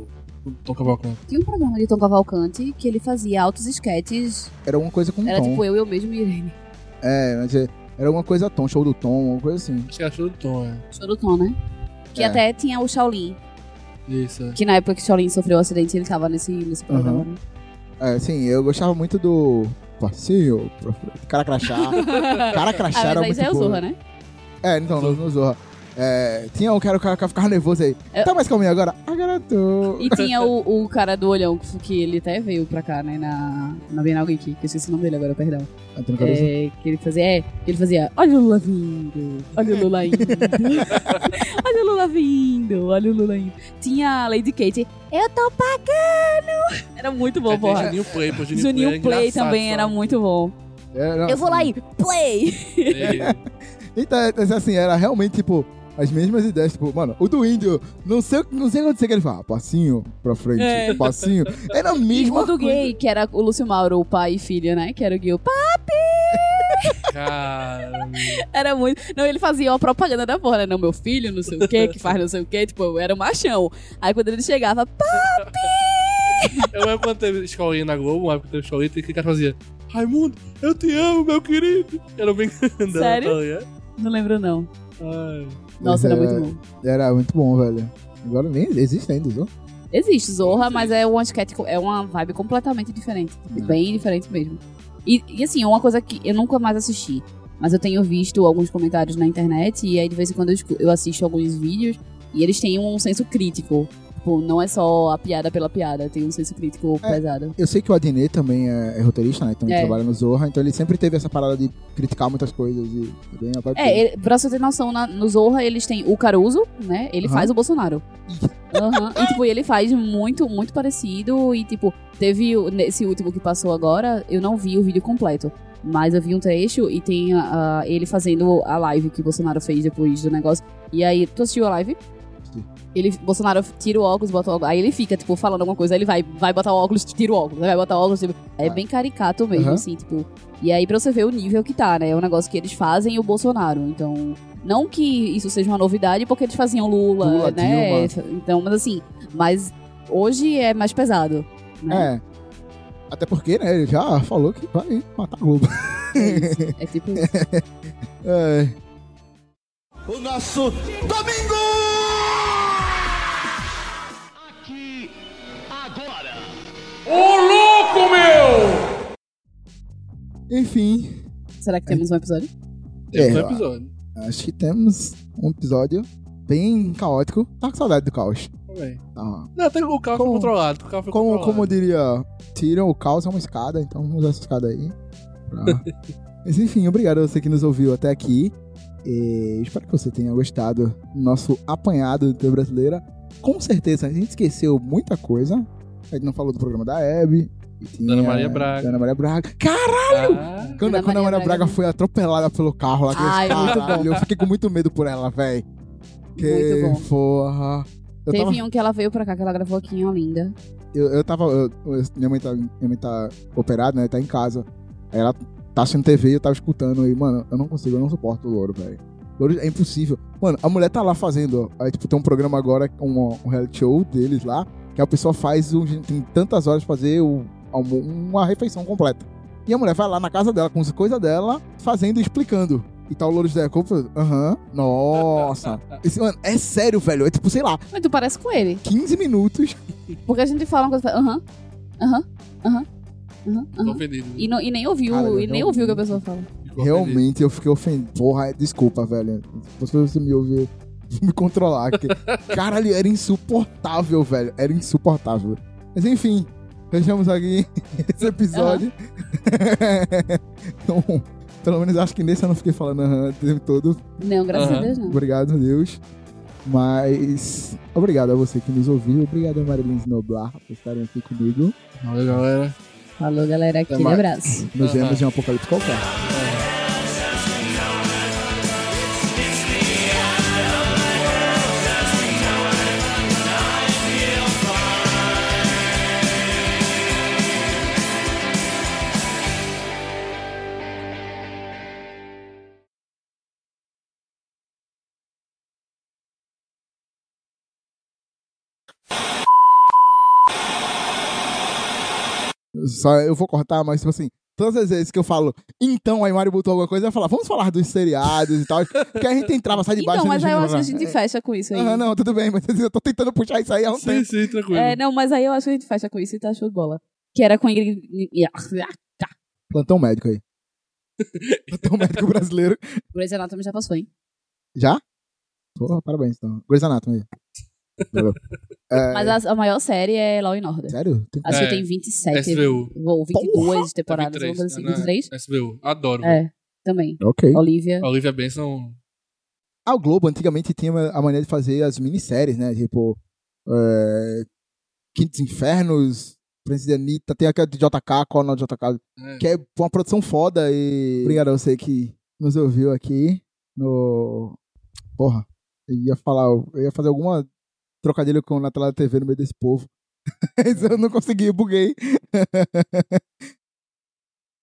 Tom Cavalcante. Tinha um programa de Tom Cavalcante que ele fazia altos sketches. Era uma coisa com Era tom. tipo eu, eu mesmo e Irene. É, mas é- era alguma coisa tom, show do tom, uma coisa assim. Acho que achou do Tom, é. Show do Tom, né? Que É. até tinha o Shaolin. Isso, é. Que na época que o Shaolin sofreu um acidente, ele tava nesse, nesse programa. Aham. né? É, sim, eu gostava muito do passinho, cara crachá. Cara crachá Ah, era mas aí muito já é o. Zorra, né? É, então, no, no Zorra. É, tinha um cara que ficava ficava nervoso aí. Eu- Tá mais calminho agora? Agora eu tô. E tinha o, o cara do olhão, que, que ele até veio pra cá, né? Na, na Bienal Geek, que eu esqueci o nome dele agora, perdão. Antônio Cabeça. É, que ele fazia, é, que ele fazia, olha o Lula vindo, olha o Lula indo, olha o Lula vindo, olha o Lula indo. Tinha a Lady Kate, eu tô pagando! Era muito bom, tem porra. Juninho Play, pô. Juninho, Juninho Play, é Play também era muito bom. É, não, Eu vou lá e play! É, Então, é, assim, era realmente, tipo, as mesmas ideias, tipo, mano, o do índio, não sei, o que- não sei o que acontecer que ele fala, passinho pra frente, É. passinho. Era a E mesma o do coisa. gay, que era o Lúcio Mauro, o pai e filho, né? Que era o Gil. Cara, Era muito. Não, ele fazia uma propaganda da porra, né? Não, meu filho, não sei o quê, que faz não sei o quê. Tipo, eu era um machão. Aí quando ele chegava, pá, eu lembro quando teve escolinha na Globo, uma época que teve escolinha, e que cara fazia Raimundo, eu te amo, meu querido. Era bem grandão, Sério? tá não lembro não. Ai. Nossa, era muito é- bom. Era muito bom, velho. Agora nem existe ainda, viu? Existe Zorra, mas é uma sketch, é uma vibe completamente diferente. Tipo, Bem diferente mesmo. E, e assim, uma coisa que eu nunca mais assisti. Mas eu tenho visto alguns comentários na internet e aí de vez em quando eu, eu assisto alguns vídeos e eles têm um senso crítico. Tipo, não é só a piada pela piada, tem um senso crítico É. pesado. Eu sei que o Adnet também é, é roteirista, né? Então ele É. trabalha no Zorra, então ele sempre teve essa parada de criticar muitas coisas e e bem É, ele, pra você ter noção, na- no Zorra eles têm o Caruso, né? Ele Aham. faz o Bolsonaro. Aham. E, tipo, ele faz muito, muito parecido. E, tipo, teve nesse último que passou agora, eu não vi o vídeo completo. Mas eu vi um trecho e tem ah, ele fazendo a live que o Bolsonaro fez depois do negócio. E aí, tu assistiu a live? Ele, Bolsonaro tira o óculos, bota o óculos. Aí ele fica, tipo, falando alguma coisa. Aí ele vai, vai botar o óculos, tira o óculos. Aí vai botar o óculos. Tipo, é bem caricato mesmo, Aham. assim, tipo. E aí pra você ver o nível que tá, né? É um negócio que eles fazem e o Bolsonaro. Então, não que isso seja uma novidade, porque eles faziam Lula, Lula, né? Dilma. Então, mas assim, mas hoje é mais pesado. Né? É. Até porque, né, ele já falou que vai matar a Globo. É, isso. É tipo isso. É. O nosso domingo! Enfim, Será que temos um episódio? Temos É, um episódio. acho que temos um episódio bem caótico. Tá com saudade do caos. Também. Tá. Não, tem o foi Como- controlado. O carro foi Como, controlado. como eu diria, tiram o caos é uma escada, então vamos usar essa escada aí. pra- Mas enfim, obrigado a você que nos ouviu até aqui. E espero que você tenha gostado do nosso apanhado do TV brasileira. Com certeza, a gente esqueceu muita coisa. A gente não falou do programa da Hebe. e tinha Ana Maria Braga. Ana Maria Braga. Cara, Ah, quando, Ana quando Maria Maria Braga. Braga foi atropelada pelo carro lá, Ai, caralho, bom. eu fiquei com muito medo por ela, velho. Que Muito bom. porra. Eu Teve tava, um que ela veio pra cá, que ela gravou aqui em Olinda. eu, eu tava. eu- minha, mãe tá, minha mãe tá operada, né? Tá em casa. Aí ela tá assistindo TV e eu tava escutando aí, mano, eu não consigo, eu não suporto o louro, velho. Louro é impossível. Mano, a mulher tá lá fazendo. Aí, tipo, tem um programa agora, um, um reality show deles lá, que a pessoa faz. Um, tem tantas horas pra fazer o, uma refeição completa. E a mulher vai lá na casa dela, com as coisas dela, fazendo e explicando. E tá o Louro José Copa, aham, nossa. Esse, mano, é sério, velho. É tipo, sei lá, Mas tu parece com ele. 15 minutos. Porque a gente fala uma coisa, aham, aham, aham, aham, ofendido. E, não- e nem ouviu, Cara, e nem ouviu o que a pessoa fala. Realmente eu fiquei ofendido. Porra, é- desculpa, velho. Se você me ouvir, me controlar. Que... Caralho, era insuportável, velho. Era insuportável. Mas enfim, fechamos aqui esse episódio. então, pelo menos acho que nesse eu não fiquei falando aham o tempo todo. Não, graças a Aham. Deus não. Obrigado, Deus. Mas obrigado a você que nos ouviu. Obrigado a Marilyn Noblar por estarem aqui comigo. Valeu, galera. Falou, galera. Aquele abraço. Nos vemos em um apocalipse qualquer. Só eu vou cortar, mas tipo assim, todas as vezes que eu falo, então aí Mário botou alguma coisa, eu ia falar, vamos falar dos seriados e tal. Porque a gente entrava, sai de baixo. Então, mas aí eu acho que a gente fecha com isso aí. Ah, não, tudo bem, mas eu tô tentando puxar isso aí há um Sim, tempo. sim, tranquilo. É, não, mas aí eu acho que a gente fecha com isso e tá show de bola. Que era com Ingrid... Plantão médico aí. Plantão médico brasileiro. Grey's Anatomy já passou, hein? Já? Porra, parabéns, então. Grey's Anatomy aí. É, Mas a, a maior série é Law and Order. Sério? Tem... Acho É, que tem 27 SVU. ou 22 Porra! temporadas, alguma coisa assim. 23? SBU. Adoro. É, também. Ok. Olivia. A Olivia Benson. Ah, o Globo antigamente tinha a maneira de fazer as minisséries, né? Tipo, é... Quintos Infernos, Princesa Anitta, tem aquela de JK, é de JK? É. Que é uma produção foda e... Obrigado a você que nos ouviu aqui no... Porra, eu ia falar, eu ia fazer alguma trocadilho com na tela da TV no meio desse povo. Eu não consegui, eu buguei.